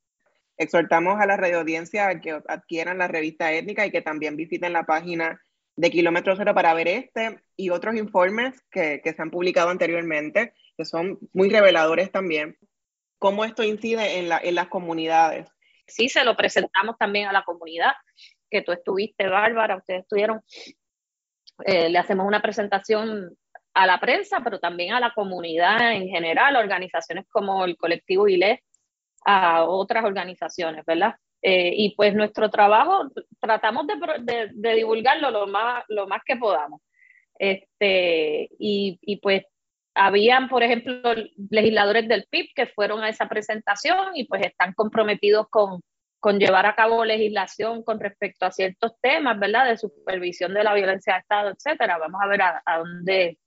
Exhortamos a la radioaudiencia a que adquieran la revista étnica y que también visiten la página de Kilómetro Cero para ver este y otros informes que, que se han publicado anteriormente, que son muy reveladores también, cómo esto incide en, la, en las comunidades. Sí, se lo presentamos también a la comunidad, que tú estuviste, Bárbara, ustedes estuvieron, eh, le hacemos una presentación a la prensa, pero también a la comunidad en general, organizaciones como el colectivo ILE, a otras organizaciones, ¿verdad? Eh, y pues nuestro trabajo tratamos de, divulgarlo lo más, lo más que podamos. Este, y, y, pues habían, por ejemplo, legisladores del PIB que fueron a esa presentación y pues están comprometidos con, con llevar a cabo legislación con respecto a ciertos temas, ¿verdad? De supervisión de la violencia de Estado, etcétera. Vamos a ver a, a dónde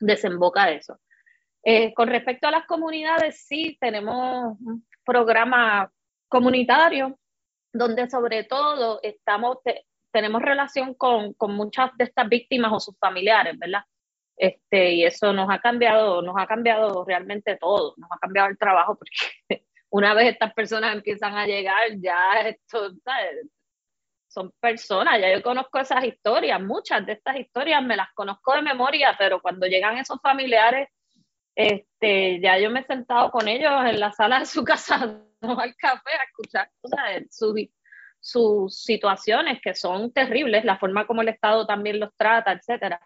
desemboca eso. Eh, con respecto a las comunidades, sí, tenemos programa comunitario donde sobre todo estamos, tenemos relación con, con, muchas de estas víctimas o sus familiares, ¿verdad? Este, y eso nos ha cambiado, nos ha cambiado realmente todo, nos ha cambiado el trabajo porque una vez estas personas empiezan a llegar, ya esto, ¿sabes? son personas, ya yo conozco esas historias, muchas de estas historias me las conozco de memoria, pero cuando llegan esos familiares este, ya yo me he sentado con ellos en la sala de su casa, no al café, a escuchar sus, situaciones que son terribles, la forma como el Estado también los trata, etcétera.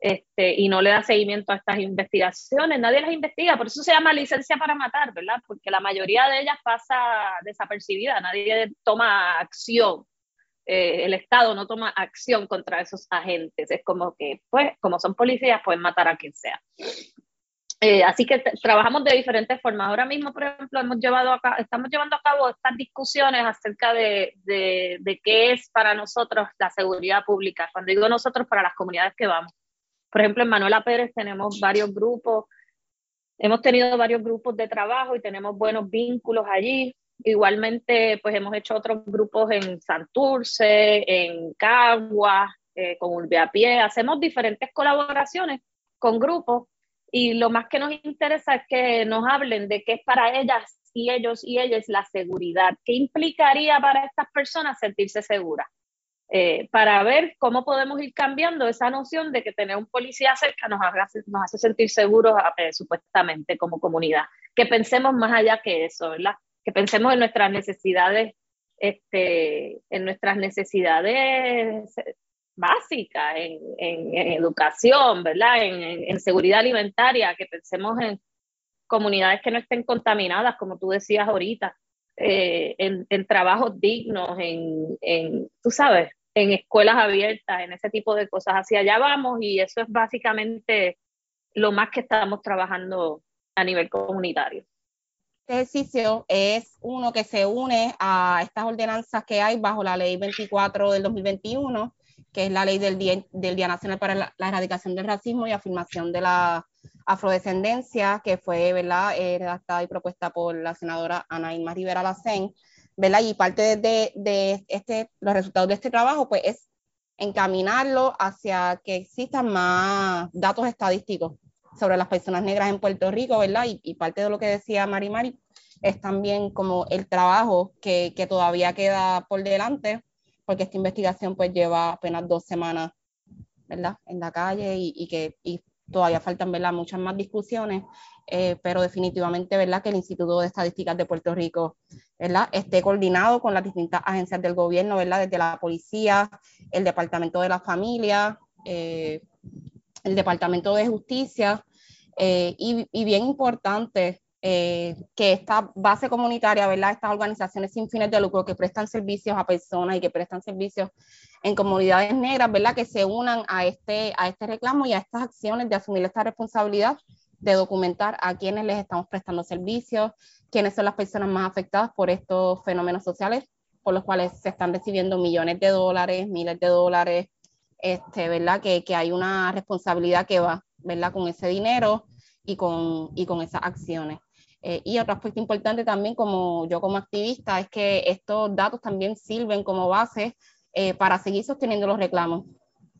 Este, y no le da seguimiento a estas investigaciones, nadie las investiga, por eso se llama licencia para matar, ¿verdad? Porque la mayoría de ellas pasa desapercibida, nadie toma acción, eh, el Estado no toma acción contra esos agentes, es como que, pues, como son policías, pueden matar a quien sea. Eh, así que trabajamos de diferentes formas. Ahora mismo, por ejemplo, hemos llevado a estamos llevando a cabo estas discusiones acerca de, de, de, qué es para nosotros la seguridad pública. Cuando digo nosotros, para las comunidades que vamos. Por ejemplo, en Manuela Pérez tenemos varios grupos, hemos tenido varios grupos de trabajo y tenemos buenos vínculos allí. Igualmente, pues hemos hecho otros grupos en Santurce, en Cagua, eh, con Urbiapie. Hacemos diferentes colaboraciones con grupos y lo más que nos interesa es que nos hablen de qué es para ellas y ellos y ellas la seguridad, qué implicaría para estas personas sentirse seguras, eh, para ver cómo podemos ir cambiando esa noción de que tener un policía cerca nos, nos hace sentir seguros eh, supuestamente como comunidad, que pensemos más allá que eso, ¿verdad? Que pensemos en nuestras necesidades, este, en nuestras necesidades básicas, en, educación, ¿verdad? En, seguridad alimentaria, que pensemos en comunidades que no estén contaminadas, como tú decías ahorita, eh, en, trabajos dignos, en, tú sabes, en escuelas abiertas, en ese tipo de cosas. Hacia allá vamos y eso es básicamente lo más que estamos trabajando a nivel comunitario. Este ejercicio es uno que se une a estas ordenanzas que hay bajo la ley 24 del 2021, que es la ley del Día, del Día Nacional para la, Erradicación del Racismo y Afirmación de la Afrodescendencia, que fue ¿verdad? Eh, redactada y propuesta por la senadora Ana Irma Rivera Lacén, ¿verdad? Y parte de, de, este, los resultados de este trabajo, pues es encaminarlo hacia que existan más datos estadísticos sobre las personas negras en Puerto Rico, ¿verdad? Y, parte de lo que decía Mari Mari es también como el trabajo que, que, todavía queda por delante, porque esta investigación pues lleva apenas dos semanas, ¿verdad? En la calle y, y que y todavía faltan, ¿verdad? Muchas más discusiones, eh, pero definitivamente, ¿verdad? Que el Instituto de Estadísticas de Puerto Rico, ¿verdad? Esté coordinado con las distintas agencias del gobierno, ¿verdad? Desde la policía, el Departamento de la Familia, eh, el Departamento de Justicia, eh, y, bien importante eh, que esta base comunitaria, ¿verdad? Estas organizaciones sin fines de lucro que prestan servicios a personas y que prestan servicios en comunidades negras, ¿verdad? Que se unan a este, a este reclamo y a estas acciones de asumir esta responsabilidad de documentar a quienes les estamos prestando servicios, quiénes son las personas más afectadas por estos fenómenos sociales por los cuales se están recibiendo millones de dólares, miles de dólares, este, ¿verdad? Que, que hay una responsabilidad que va ¿verdad? Con ese dinero y con, y con esas acciones. Eh, y otro aspecto importante también, como yo como activista, es que estos datos también sirven como base eh, para seguir sosteniendo los reclamos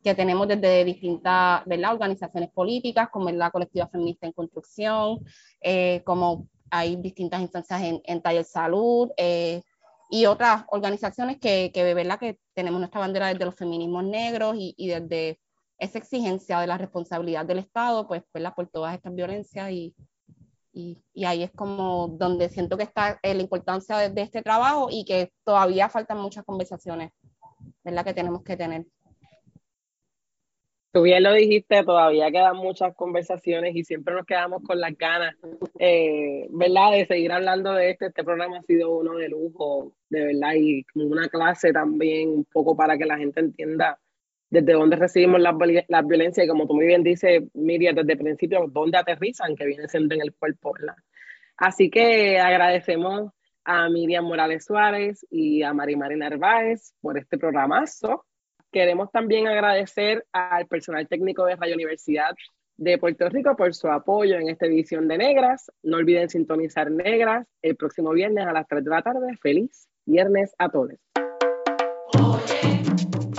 que tenemos desde distintas ¿verdad? organizaciones políticas, como la colectiva feminista en construcción, eh, como hay distintas instancias en, en taller salud y otras organizaciones que, que, ¿verdad? que tenemos nuestra bandera desde los feminismos negros y, y desde esa exigencia de la responsabilidad del Estado, pues, por todas estas violencias y, y, ahí es como donde siento que está eh, la importancia de, este trabajo y que todavía faltan muchas conversaciones, ¿verdad? Que tenemos que tener. Tú bien lo dijiste, todavía quedan muchas conversaciones y siempre nos quedamos con las ganas, eh, ¿verdad? De seguir hablando de este. Este programa ha sido uno de lujo, de verdad, y como una clase también, un poco para que la gente entienda desde dónde recibimos las, las violencias y como tú muy bien dices, Miriam, desde el principio, dónde aterrizan, que viene siendo en el cuerpo. Así que agradecemos a Miriam Morales Suárez y a Mari Mari Narváez por este programazo. Queremos también agradecer al personal técnico de Radio Universidad de Puerto Rico por su apoyo en esta edición de Negras. No olviden sintonizar Negras el próximo viernes a las 3 de la tarde. Feliz viernes a todos.